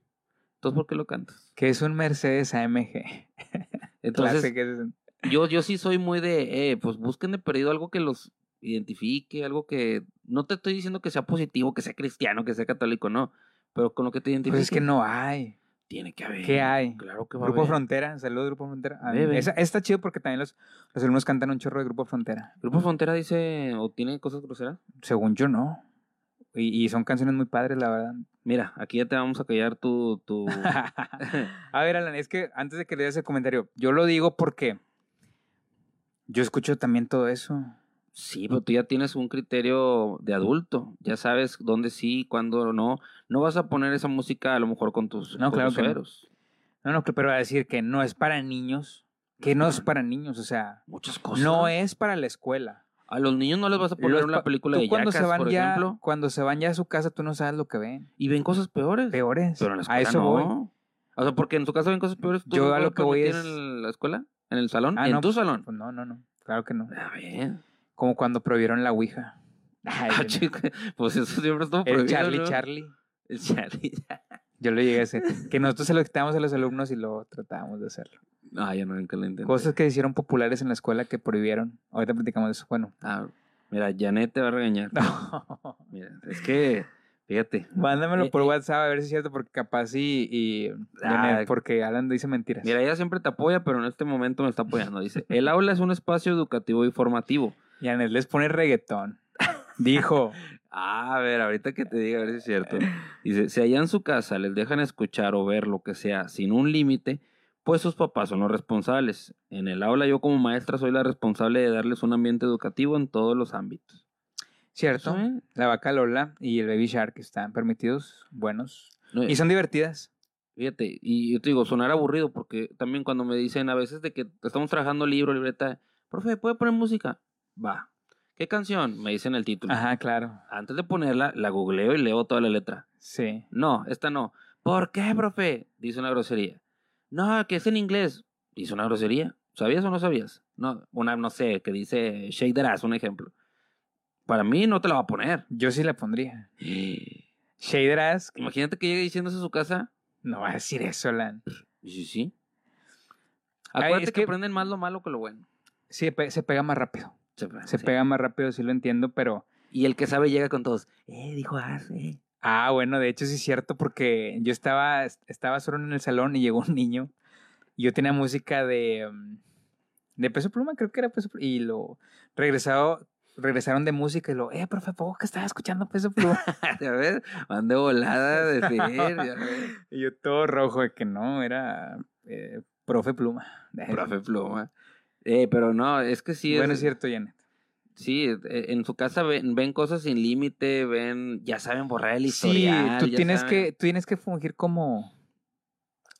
Entonces, ¿por qué lo cantas? Que es un Mercedes AMG. Entonces, yo, yo sí soy muy de, eh, pues busquen de perdido algo que los identifique, algo que... No te estoy diciendo que sea positivo, que sea cristiano, que sea católico, no. Pero con lo que te identifique. Pues es que no hay. Tiene que haber. ¿Qué hay? Claro que va Grupo a haber. Frontera, saludos Grupo Frontera. Esa- está chido porque también los, los alumnos cantan un chorro de Grupo Frontera. Grupo Frontera dice, o tiene cosas groseras. Según yo, no. Y, y son canciones muy padres, la verdad. Mira, aquí ya te vamos a callar tu... tu... a ver, Alan, es que antes de que le des el comentario, yo lo digo porque yo escucho también todo eso. sí, pero tú ya tienes un criterio de adulto. Ya sabes dónde sí, cuándo no. No vas a poner esa música a lo mejor con tus, No, con claro tus que no. No, no, pero a decir que no es para niños, que no es para niños, o sea, Muchas cosas. no es para la escuela. A los niños no les vas a poner Los una película de cuando se van por ya, ejemplo, cuando se van ya a su casa, tú no sabes lo que ven. y ven cosas peores. Peores. Pero en la a escuela eso no. voy. O sea, porque en su casa ven cosas peores. ¿tú Yo a lo que voy es- en la escuela? ¿En el salón? Ah, ¿En no, tu salón? Pues no, no, no. Claro que no. A ver. Como cuando prohibieron la Ouija. Ay, Ah, chico, pues eso siempre estuvo el prohibido, Charlie ¿no? Charlie. El Charlie. Yo lo llegué a hacer. Que nosotros se lo quitábamos a los alumnos y lo tratábamos de hacerlo. Ah, ya no nunca lo intenté. Cosas que hicieron populares en la escuela que prohibieron. Ahorita platicamos de eso. Bueno. Ah, mira, Janet te va a regañar. No. Mira, es que, fíjate. Mándamelo Eh, por eh. WhatsApp a ver si es cierto, porque capaz y. y Ah. Janet, porque Alan dice mentiras. Mira, ella siempre te apoya, pero en este momento me está apoyando. Dice, el aula es un espacio educativo y formativo. Janet les pone reggaetón. Dijo. Ah, a ver, ahorita que te diga, a ver si es cierto. Dice, si allá en su casa les dejan escuchar o ver lo que sea sin un límite, pues sus papás son los responsables. En el aula yo como maestra soy la responsable de darles un ambiente educativo en todos los ámbitos. ¿Cierto? Sí. La vaca Lola y el Baby Shark están permitidos, buenos. No, Y son divertidas. Fíjate, y yo te digo, sonar aburrido, porque también cuando me dicen a veces de que estamos trabajando libro, libreta, profe, ¿puede poner música? Va. ¿Qué canción? Me dicen el título. Ajá, claro. Antes de ponerla, la googleo y leo toda la letra. Sí. No, esta no. ¿Por qué, profe? Dice una grosería. No, que es en inglés. Dice una grosería. ¿Sabías o no sabías? No, una, no sé, que dice shake that ass, un ejemplo. Para mí no te la va a poner. Yo sí la pondría. Shader Ass. Imagínate que llegue diciendo eso a su casa. No va a decir eso, Alan. Y sí, sí. Ay, Acuérdate es que que- aprenden más lo malo que lo bueno. Sí, se pega más rápido. Se, Se sí. pega más rápido, sí lo entiendo, pero. Y el que sabe llega con todos. Eh, dijo as, eh. Ah, bueno, de hecho sí es cierto, porque yo estaba, estaba solo en el salón y llegó un niño. Y yo tenía música de. um, de peso pluma, creo que era peso pluma. Y lo regresado, regresaron de música y lo, eh, profe, ¿poco que estaba escuchando peso pluma? Ya ves, de volada a decir. y yo todo rojo de que no, era eh, profe pluma. Profe Pluma. Eh, pero no, es que sí. bueno, es, es cierto, Janet. Sí, eh, en su casa ven, ven cosas sin límite, ven, ya saben borrar el Sí, historial. tú ya tienes, saben- que, tú tienes que fungir como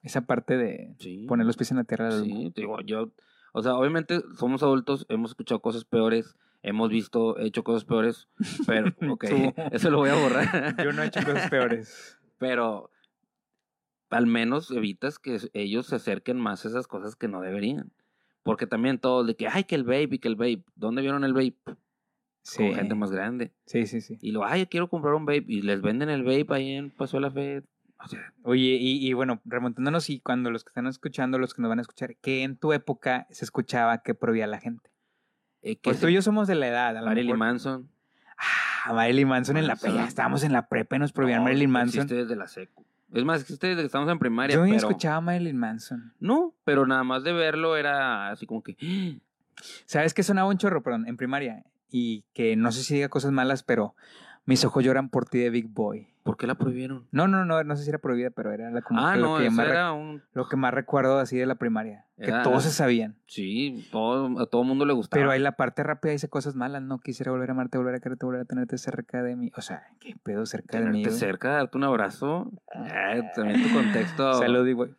esa parte de Sí, poner los pies en la tierra. Sí, digo, yo, o sea, obviamente somos adultos, hemos escuchado cosas peores, hemos visto, hecho cosas peores, pero, ok, Tú. eso lo voy a borrar. Yo no he hecho cosas peores. pero al menos evitas que ellos se acerquen más a esas cosas que no deberían. Porque también todos de que, ay, que el vape y que el vape. ¿Dónde vieron el vape? Sí. Con gente más grande. sí, sí, sí. Y lo, ay, quiero comprar un vape. Y les venden el vape ahí en Paso de la Fe. O sea, Oye, y, y bueno, remontándonos y cuando los que están escuchando, los que nos van a escuchar, ¿qué en tu época se escuchaba que prohibía la gente? eh, que Pues tú y yo somos de la edad. A Marilyn Manson. Ah, Marilyn Manson en la ya estábamos en la prepa y nos prohibían No, Marilyn Manson. Desde la secu. Es más, que estamos en primaria. Yo ni pero... escuchaba a Marilyn Manson. No, pero nada más de verlo era así como que. ¿Sabes qué sonaba un chorro, perdón, en primaria? Y que no sé si diga cosas malas, pero mis ojos lloran por ti de Big Boy. ¿Por qué la prohibieron? No, no, no, no sé si era prohibida, pero era la, como ah, que no, lo, que más re- era un. lo que más recuerdo así de la primaria. Que todos se sabían. Sí, todo, a todo mundo le gustaba. Pero ahí la parte rápida dice cosas malas. No quisiera volver a amarte, volver a quererte, volver a tenerte cerca de mí. O sea, qué pedo cerca de mí. Tenerte güey? cerca, darte un abrazo. Eh, también tu contexto. Salud, Boy.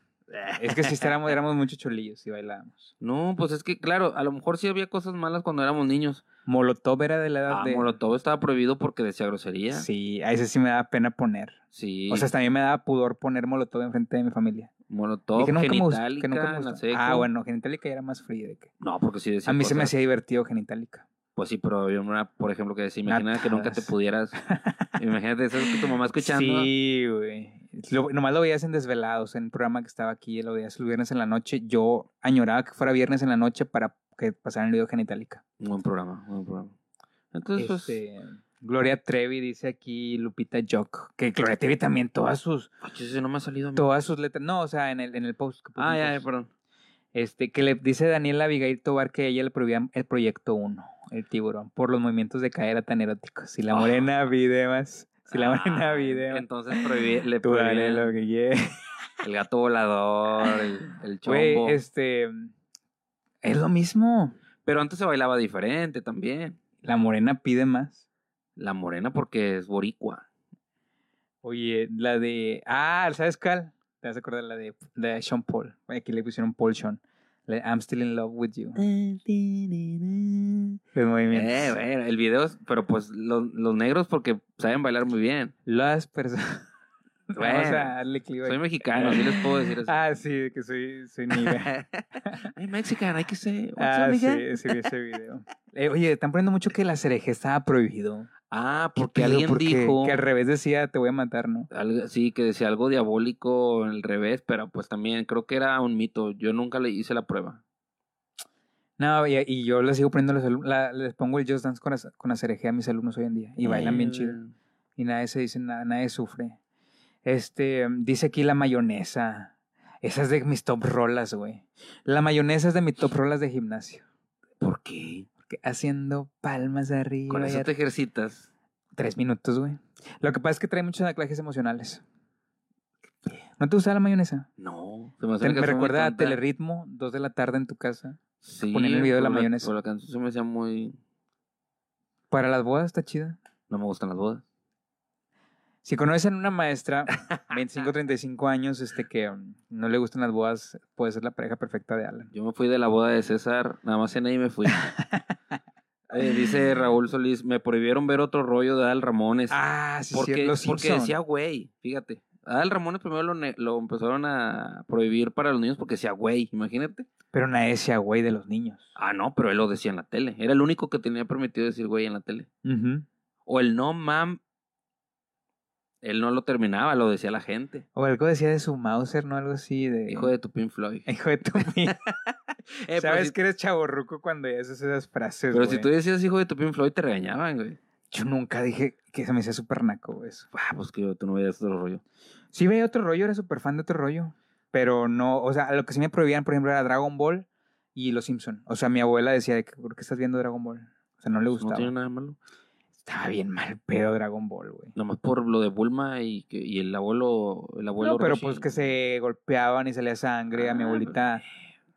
Es que sí éramos, éramos muchos cholillos y bailábamos. No, pues es que, claro, a lo mejor sí había cosas malas cuando éramos niños. Molotov era de la edad Ah, de. Molotov estaba prohibido porque decía grosería. Sí, a ese sí me daba pena poner. Sí. O sea, también me daba pudor poner Molotov enfrente de mi familia. Molotov, que nunca me gustó- que Genitalica, nunca me en la gustó. secu. Ah, bueno, Genitalica era más frío de que. No, porque sí decía A mí se me hacía divertido Genitalica. Pues sí, pero había una, por ejemplo, que decía, imagina que nunca te pudieras... imagínate, eso es que tu mamá escuchando. Sí, güey. Nomás lo veías en Desvelados, en un programa que estaba aquí, lo veías los viernes en la noche. Yo añoraba que fuera viernes en la noche para que pasaran el video Genitalica. Un buen programa, buen programa. Entonces, pues... Este, Gloria Trevi dice aquí Lupita Jock, que Gloria Trevi también todas sus ese no me ha salido a mí. todas sus letras, no, o sea, en el en el post que Ah, ya, ya, perdón. Este, que le dice Daniela Abigail Tobar que a ella le prohibían el proyecto 1, el tiburón, por los movimientos de caera tan eróticos. Si la Ah. morena pide más, si la morena Ah, pide más, Entonces prohibí, le prohibí lo que quieras. el gato volador, el, el chombo. Güey, este, es lo mismo. Pero antes se bailaba diferente también. La morena pide más. La morena porque es boricua. Oye, la de, ah, ¿sabes cuál? Te vas a acordar la de, de Sean Paul. Aquí le pusieron Paul Sean. I'm still in love with you. Los movimientos. Eh, bueno, el video, pero pues los, los negros porque saben bailar muy bien. Las personas. Bueno, Vamos a darle clic Soy mexicano, sí les puedo decir eso. Ah, sí, que soy, soy niga. Ay, mexicano, hay que ser. ah, sí, sí vi ese video. Eh, oye, están poniendo mucho que la cereje estaba prohibido. Ah, ¿Qué porque alguien dijo. Que al revés decía, te voy a matar, ¿no? algo- sí, que decía algo diabólico al revés, pero pues también creo que era un mito. Yo nunca le hice la prueba. No, y, y yo les sigo poniendo, los la- les pongo el Just Dance con la, con la cereje a mis alumnos hoy en día. Y bailan bien chido. Eh, Y nadie se dice nada, nadie sufre. Este, dice aquí la mayonesa. Esa es de mis top rolas, güey. La mayonesa es de mis top rolas de gimnasio. ¿Por qué? Porque haciendo palmas arriba. Con eso te ejercitas. Tres minutos, güey. Lo que pasa es que trae muchos anclajes emocionales. ¿No te gusta la mayonesa? No. Se me, hace me recuerda a. Teleritmo, dos de la tarde en tu casa. Sí, ponían el video de la por mayonesa. Por la canción se me hacía muy. Para las bodas está chida. No me gustan las bodas. Si conocen una maestra, 25, 35 años, este que um, no le gustan las bodas, puede ser la pareja perfecta de Alan. Yo me fui de la boda de César, nada más en ahí me fui. Eh, dice Raúl Solís, me prohibieron ver otro rollo de Adal Ramones. Ah, sí, porque, sí, los porque Simpson. decía güey, fíjate. Adal Ramones primero lo, empezaron a prohibir para los niños porque decía güey, imagínate. Pero nadie decía güey de los niños. Ah, no, pero él lo decía en la tele. Era el único que tenía permitido decir güey en la tele. O el no mam, él no lo terminaba, lo decía la gente. O algo decía de su Mauser, ¿no? Algo así de... Hijo de tu Pink Floyd. Hijo de tu... Eh, pero Sabes si- que eres chaborruco cuando ya haces esas frases, Pero si tú decías hijo de tu Pink Floyd, te regañaban, güey. Yo nunca dije que se me hacía súper naco eso. Ah, pues que tú no veías otro rollo. Sí veía otro rollo, era súper fan de otro rollo. Pero no, o sea, lo que sí me prohibían, por ejemplo, era Dragon Ball y Los Simpson. O sea, mi abuela decía, ¿por qué estás viendo Dragon Ball? O sea, no le Pues gustaba. No tiene nada de malo. Estaba bien mal pedo Dragon Ball, güey. Nomás por lo de Bulma y, y el abuelo. El abuelo No, pero Roshi. pues que se golpeaban y salía sangre. A mi Ah, abuelita,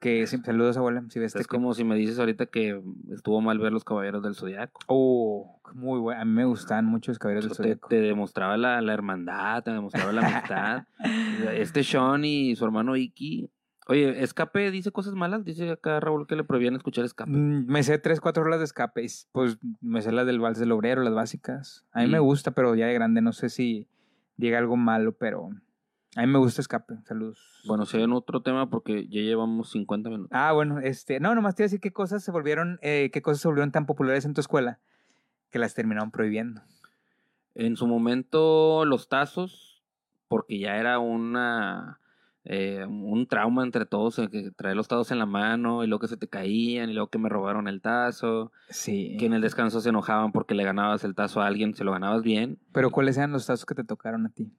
que saludos abuela, si ves Es este como si me dices ahorita que estuvo mal ver los caballeros del zodiaco. Oh, muy bueno. A mí me gustaban mucho los caballeros del Te, Zodíaco. te demostraba la, la hermandad, te demostraba la amistad. este Sean y su hermano Iki. Oye, Escape dice cosas malas. Dice acá Raúl que le prohibían escuchar Escape. Mm, Me sé tres, cuatro horas de escape. Pues me sé las del Vals del Obrero, las básicas. A mí me gusta, pero ya de grande no sé si diga algo malo, pero a mí me gusta escape. Saludos. Bueno, si hay otro tema porque ya llevamos 50 minutos. Ah, bueno, este, no, nomás te iba a decir qué cosas se volvieron, eh, qué cosas se volvieron tan populares en tu escuela que las terminaron prohibiendo. En su momento, los tazos, porque ya era una eh, un trauma entre todos, eh, que traer los tazos en la mano y luego que se te caían y luego que me robaron el tazo, Sí. que en el descanso se enojaban porque le ganabas el tazo a alguien, se lo ganabas bien. Pero ¿cuáles eran los tazos que te tocaron a ti?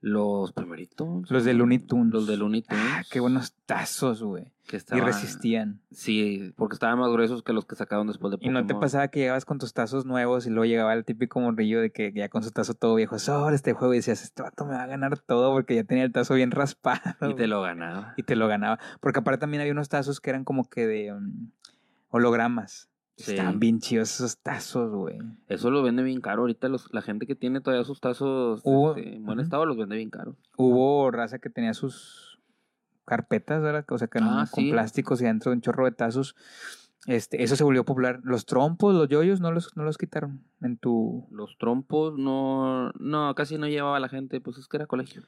Los primeritos. Los de Looney Tunes. Los de Looney Tunes. Ah, qué buenos tazos, güey. Que Y estaban- resistían. Sí, porque estaban más gruesos que los que sacaron después de Y no te Pokémon. pasaba que llegabas con tus tazos nuevos y luego llegaba el típico morrillo de que ya con su tazo todo viejo, sobre este juego y decías, este vato me va a ganar todo porque ya tenía el tazo bien raspado. Y te güey". lo ganaba. y te lo ganaba. Porque aparte también había unos tazos que eran como que de um, hologramas. Sí. Estaban bien chidos esos tazos, güey. Eso lo vende bien caro. Ahorita los, la gente que tiene todavía sus tazos Hubo- este, en buen estado los vende bien caro. Hubo raza que tenía sus carpetas, ¿verdad? O sea, que eran Ah, con sí. plásticos y adentro un chorro de tazos. Este, eso se volvió popular. Los trompos, los yoyos, no los, no los quitaron en tu... Los trompos no, no, casi no llevaba la gente, pues es que era colegio.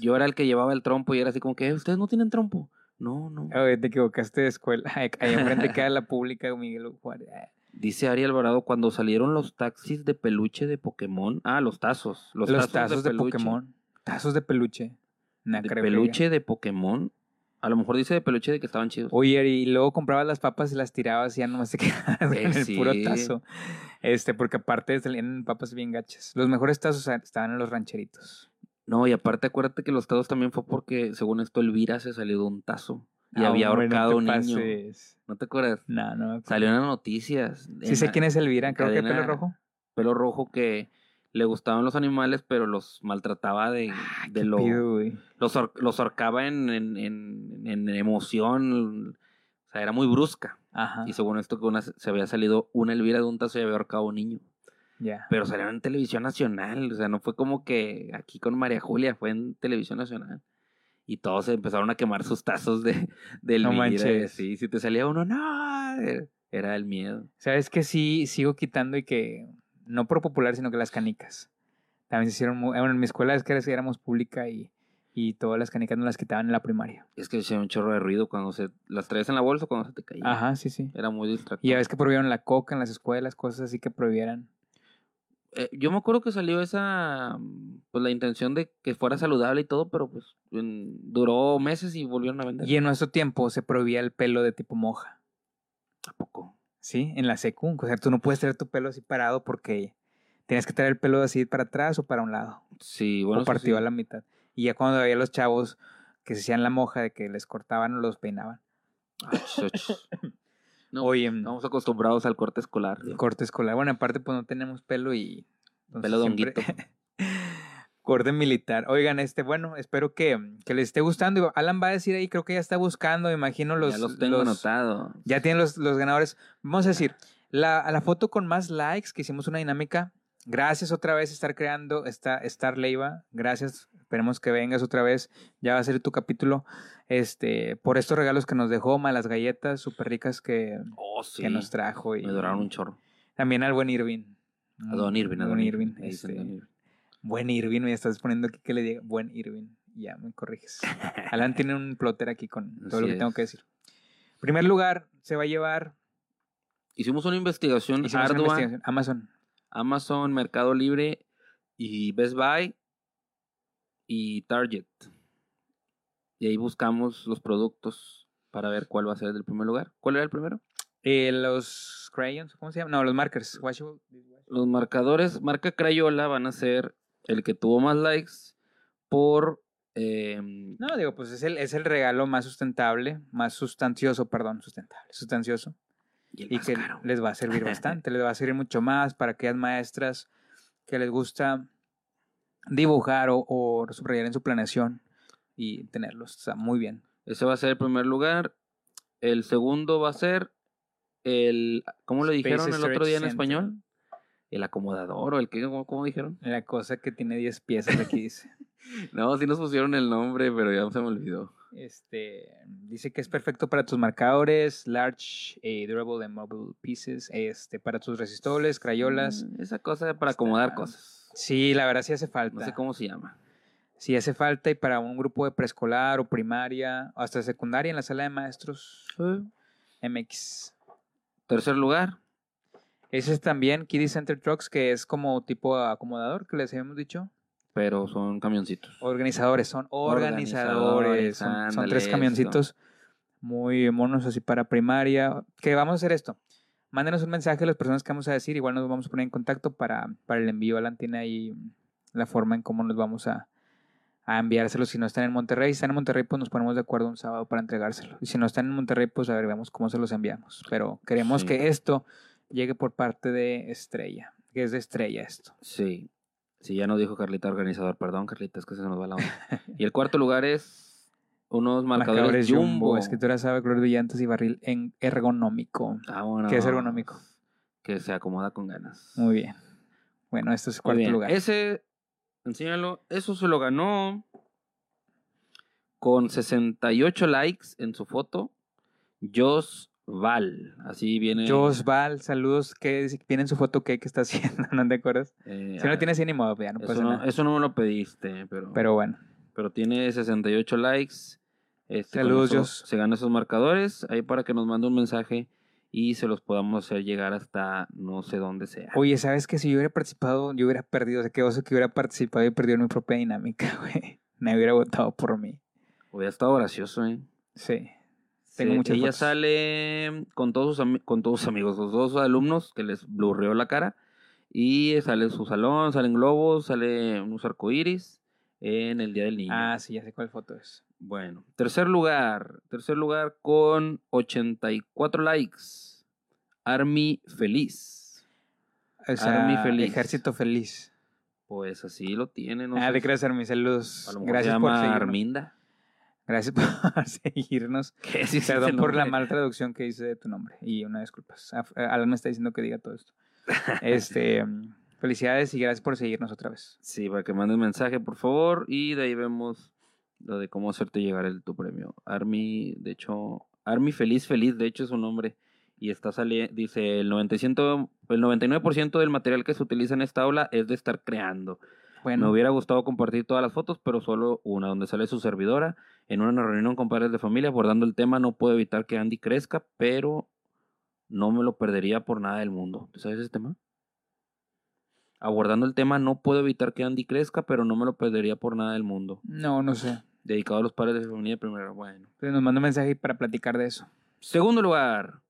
Yo era el que llevaba el trompo y era así como que, "Eh, ¿ustedes no tienen trompo? No, no. Oye, te equivocaste de escuela. Ahí enfrente queda la pública Miguel Juárez. Ah, Dice Ari Alvarado, cuando salieron los taxis de peluche de Pokémon. Ah, los tazos. Los, Los, tazos, de. Pokémon. Tazos de peluche. Nah, De creo que- peluche de Pokémon. A lo mejor dice de peluche de que estaban chidos. Oye, y luego comprabas las papas y las tirabas y ya nomás te quedabas Eh, en el puro tazo. Este, porque aparte salían papas bien gachas. Los mejores tazos estaban en los rancheritos. No, y aparte acuérdate que los tazos también fue porque, según esto, Elvira se salió de un tazo. Y Ah, había hombre, no ahorcado un niño. pases. ¿No te acuerdas? No, no. me acuerdo. Salió en las noticias. Sí sé quién es Elvira, creo que pelo rojo. Pelo rojo que le gustaban los animales, pero los maltrataba de, de Qué lo... pido. Los, los ahorcaba en, en, en, en emoción. O sea, era muy brusca. Ajá. Y según esto, que una, se había salido una Elvira de un tazo y había ahorcado a un niño. Ya. Pero salieron en televisión nacional. O sea, no fue como que aquí con María Julia, fue en televisión nacional. Y todos empezaron a quemar sus tazos de, de No manches. Sí, si te salía uno, no. Era el miedo. ¿Sabes que sí sigo quitando y que no por popular, sino que las canicas? También se hicieron muy... Bueno, en mi escuela es que éramos pública y, y todas las canicas nos las quitaban en la primaria. Es que hacía un chorro de ruido cuando se las traías en la bolsa o cuando se te caía. Ajá, sí, sí. Era muy distractor. Y ya ves que prohibieron la coca en las escuelas, cosas así que prohibieran. Eh, yo me acuerdo que salió esa, mm, pues la intención de que fuera saludable y todo, pero pues en- duró meses y volvieron a vender. Y en nuestro tiempo se prohibía el pelo de tipo moja. ¿A poco? ¿Sí? En la secu. O sea, tú no puedes tener tu pelo así parado porque tienes que traer el pelo así para atrás o para un lado. Sí, bueno. o partido sí. a la mitad. Y ya cuando había los chavos que se hacían la moja de que les cortaban o los peinaban. Ach, ach. No, Oye, estamos acostumbrados al corte escolar. ¿sí? corte escolar. Bueno, aparte pues no tenemos pelo y... Pelo siempre- corte militar. Oigan, este, bueno, espero que, que les esté gustando. Alan va a decir ahí, creo que ya está buscando, imagino los... ya los tengo los- anotados. Ya tienen los, los ganadores. Vamos a decir, la, a la foto con más likes, que hicimos una dinámica. Gracias otra vez estar creando esta Star Leiva. Gracias. Esperemos que vengas otra vez. Ya va a ser tu capítulo. Este, por estos regalos que nos dejó, malas galletas súper ricas que, Oh, sí. que nos trajo. Y Me duraron un chorro. También al buen Irving. A Don Irving, a Don Irving. Este, Don Irving. Buen Irving, me estás poniendo aquí que le diga buen Irving. Ya me corriges. Alan tiene un plotter aquí con todo lo que tengo que decir. Primer lugar, se va a llevar Hicimos una investigación hicimos una ardua. investigación, Amazon. Amazon, Mercado Libre y Best Buy y Target. Y ahí buscamos los productos para ver cuál va a ser el primer lugar. ¿Cuál era el primero? Eh, los crayons, ¿cómo se llama? No, los markers. Los marcadores, marca Crayola, van a ser el que tuvo más likes por... eh, No, digo, pues es el, es el regalo más sustentable, más sustancioso, perdón, sustentable, sustancioso. Y el Y más que caro. les va a servir bastante, les va a servir mucho más para aquellas maestras que les gusta dibujar o, o subrayar en su planeación y tenerlos. O sea, muy bien. Ese va a ser el primer lugar. El segundo va a ser el... ¿Cómo Space dijeron el otro día en Center. español? El acomodador o el que... ¿Cómo, cómo dijeron? La cosa que tiene 10 piezas aquí dice. No, sí nos pusieron el nombre, pero ya se me olvidó. Este, dice que es perfecto para tus marcadores, large, eh, durable and mobile pieces, este, para tus resistores, crayolas. Mm, Esa cosa para acomodar Está- cosas. Sí, la verdad sí hace falta. No sé cómo se llama. Sí hace falta y para un grupo de preescolar o primaria, o hasta secundaria en la sala de maestros MX. Tercer lugar, Ese es también Kiddie Center Trucks, que es como tipo acomodador, que les habíamos dicho. Pero son camioncitos. Organizadores, son organizadores. Organizadores, Son, tres camioncitos muy monos así para primaria. Que vamos a hacer esto. Mándenos un mensaje a las personas que vamos a decir. Igual nos vamos a poner en contacto para, para el envío. Alan tiene ahí la forma en cómo nos vamos a, a enviárselos. Si no están en Monterrey, si están en Monterrey, pues nos ponemos de acuerdo un sábado para entregárselo. Y si no están en Monterrey, pues a ver, vemos cómo se los enviamos. Pero queremos Sí. que esto llegue por parte de Estrella, que es de Estrella esto. Sí. Sí, ya nos dijo Carlita organizador. Perdón, Carlita, es que se nos va la onda. y el cuarto lugar es unos marcadores, Jumbo. escritura sabe, color brillantes y barril en ergonómico. Ah, bueno. ¿Qué es ergonómico? Que se acomoda con ganas. Muy bien. Bueno, esto es Muy cuarto lugar. Ese, enséñalo, eso se lo ganó con 68 likes en su foto. Jos Val. Así viene. Jos Val, saludos. ¿Qué viene en su foto qué, qué está haciendo? ¿No te acuerdas? eh, Si no ah, tienes ni modo, ya no eso, pasa no, nada. eso no me lo pediste, pero, Pero bueno, pero tiene 68 likes. Este, Saludos, Jos. Se gana esos marcadores ahí para que nos mande un mensaje y se los podamos hacer llegar hasta no sé dónde sea. oye, ¿sabes que Si yo hubiera participado, yo hubiera perdido. O sea, qué oso que hubiera participado y perdido en mi propia dinámica, güey. Me hubiera votado por mí. Hubiera estado gracioso, ¿eh? Sí. Tengo Sí, muchas ella fotos. sale con todos, sus con todos sus amigos, los dos alumnos que les blurreó la cara. Y sale su salón, salen globos, sale unos arcoíris en el Día del Niño. Ah, sí, ya sé cuál foto es. Bueno, tercer lugar. Tercer lugar con 84 likes. Army Feliz. O sea, Army feliz. Ejército feliz. Pues así lo tiene, ¿no? ah, si- gracias, mis saludos. Gracias se por llama seguirnos. Arminda. Gracias por seguirnos. Sí, Perdón por la mal traducción que hice de tu nombre. Y una disculpas. Ah, Alan me está diciendo que diga todo esto. Este, mm, felicidades y gracias por seguirnos otra vez. Sí, para que mandes mensaje, por favor. Y de ahí vemos lo de cómo hacerte llegar el, tu premio. Army, de hecho, Army Feliz Feliz, de hecho es un nombre. Y está saliendo, dice, el, 90%, el 99% del material que se utiliza en esta aula es de estar creando. Bueno, Me hubiera gustado compartir todas las fotos, pero solo una, donde sale su servidora en una reunión con padres de familia abordando el tema. No puedo evitar que Andy crezca, pero no me lo perdería por nada del mundo. ¿Tú sabes ese tema? Abordando el tema, no puedo evitar que Andy crezca, pero no me lo perdería por nada del mundo. no, no sé. Dedicado a los padres de familia primero. Bueno. Pues nos manda un mensaje para platicar de eso. Segundo lugar,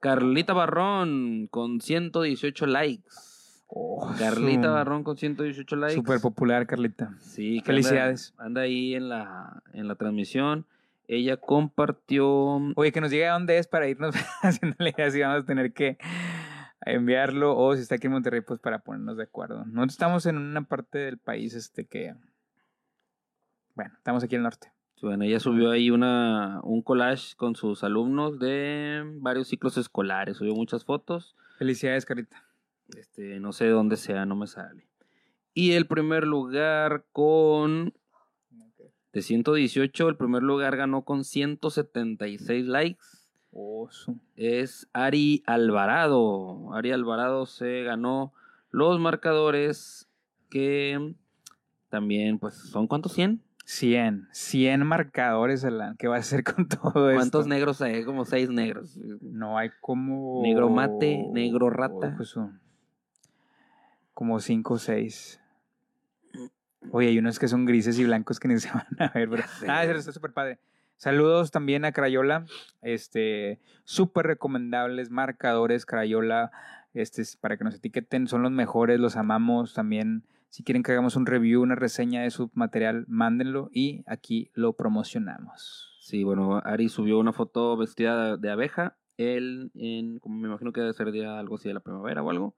Carlita Barrón con 118 likes. Oh, Carlita su- Barrón con 118 likes. Súper popular, Carlita. Sí, Felicidades. Anda, anda ahí en la, en la transmisión. Ella compartió. Oye, que nos diga dónde es para irnos haciéndole así. Vamos a tener que enviarlo. O si está aquí en Monterrey, pues para ponernos de acuerdo. Nosotros estamos en una parte del país este que. Bueno, estamos aquí al norte. Bueno, ella subió ahí una, un collage con sus alumnos de varios ciclos escolares. Subió muchas fotos. Felicidades, Carlita. Este, no sé dónde sea, no me sale. Y el primer lugar con. De 118, el primer lugar ganó con 176 likes. Oh, es Ari Alvarado. Ari Alvarado se ganó los marcadores que también, pues, ¿son cuántos? ¿100? 100. 100 marcadores, Alan. ¿Qué va a hacer con todo esto? ¿Cuántos negros hay? Como seis negros. No hay como. Negro mate, negro rata. Oh, pues, como 5 o 6. Oye, hay unos que son grises y blancos que ni se van a ver, pero. Ah, ese está súper padre. Saludos también a Crayola. Este, súper recomendables marcadores Crayola. Este, es para que nos etiqueten, son los mejores, los amamos también. Si quieren que hagamos un review, una reseña de su material, mándenlo y aquí lo promocionamos. Sí, bueno, Ari subió una foto vestida de, de abeja. Él, en, como me imagino que debe ser día algo así de la primavera o algo.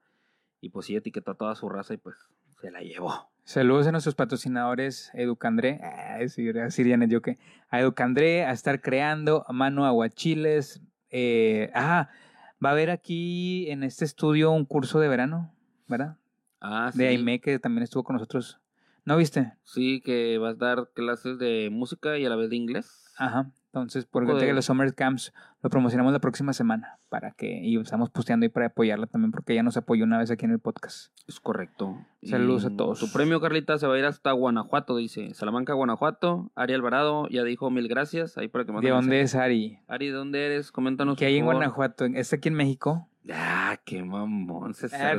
Y pues sí, etiquetó a toda su raza y pues se la llevó. Saludos a nuestros patrocinadores, Educandré, sí, era Sirianet, yo que, a Educandré, a estar creando, a Mano Aguachiles. Eh, ah, va a haber aquí en este estudio un curso de verano, ¿verdad? Ah, sí. De Aime, que también estuvo con nosotros. ¿No viste? Sí, que vas a dar clases de música y a la vez de inglés. Ajá. Entonces, por de- que los Summer Camps lo promocionamos la próxima semana para que, y estamos posteando ahí para apoyarla también porque ella nos apoyó una vez aquí en el podcast. Es correcto. Saludos Y a todos. Su premio, Carlita, se va a ir hasta Guanajuato, dice. Salamanca, Guanajuato. Ari Alvarado ya dijo mil gracias. Ahí para que ¿De dónde es Ari? Ari, ¿de dónde eres? Coméntanos. Que hay en. Guanajuato. ¿Está aquí en México? Ah, qué mamón. Ah,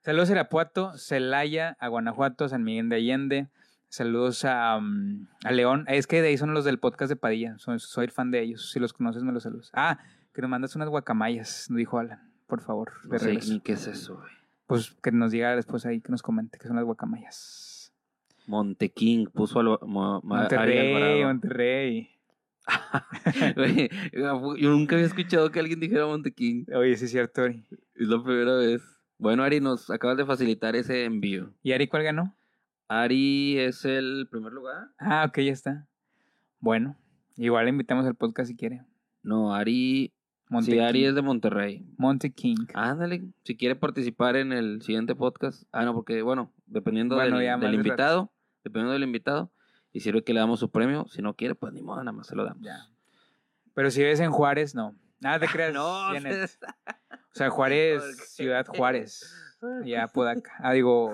Saludos a Irapuato, Celaya, a Guanajuato, San Miguel de Allende. Saludos a, um, a León. Es que de ahí son los del podcast de Padilla. Soy, soy fan de ellos. Si los conoces, me los saludos. Ah, que nos mandas unas guacamayas, dijo Alan. Por favor, de No sé ni qué es eso, güey. pues que nos diga después ahí, que nos comente qué son las guacamayas. Monteking puso al, Monterrey. Monterrey. Yo nunca había escuchado que alguien dijera Monteking. Oye, sí es cierto. Ari. Es la primera vez. Bueno, Ari, nos acabas de facilitar ese envío. ¿Y Ari cuál ganó? Ari es el primer lugar. Ah, ok, ya está. Bueno, igual le invitamos al podcast si quiere. No, Ari. Monte sí, Ari es de Monterrey. Monte King. Ándale, si quiere participar en el siguiente podcast. Ah, no, porque, bueno, dependiendo Bueno, del, invitado, dependiendo del invitado, y sirve que le damos su premio. Si no quiere, pues ni modo, nada más se lo damos. Ya. Pero si ves en Juárez, no. Nada te creas. No, Janet. O sea, Juárez. Ciudad Juárez. Ya, Podaca. Ah, digo.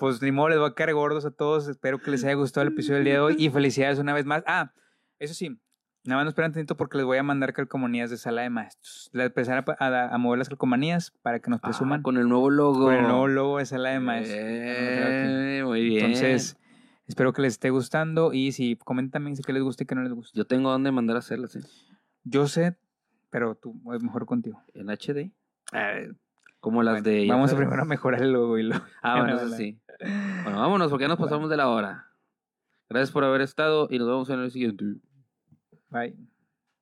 Pues ni modo, les voy a caer gordos a todos. Espero que les haya gustado el episodio del día de hoy. Y felicidades una vez más. Ah, eso sí. Nada más no esperen tantito porque les voy a mandar calcomanías de sala de maestros. Les empezar a, a- a mover las calcomanías para que nos Ah, presuman con el nuevo logo. con el nuevo logo de sala de maestros. Eh, muy bien. Entonces, espero que les esté gustando. Y si comenten también si que les gusta y que no les gusta. yo tengo dónde mandar a hacerlas, ¿eh? Yo sé, pero tú, mejor contigo. En HD. Como las de. ya Vamos a primero a mejorar el logo y lo. Ah, bueno, Bueno, eso sí. Bueno, vámonos porque ya nos pasamos de la hora. Gracias por haber estado y nos vemos en el siguiente. Bye.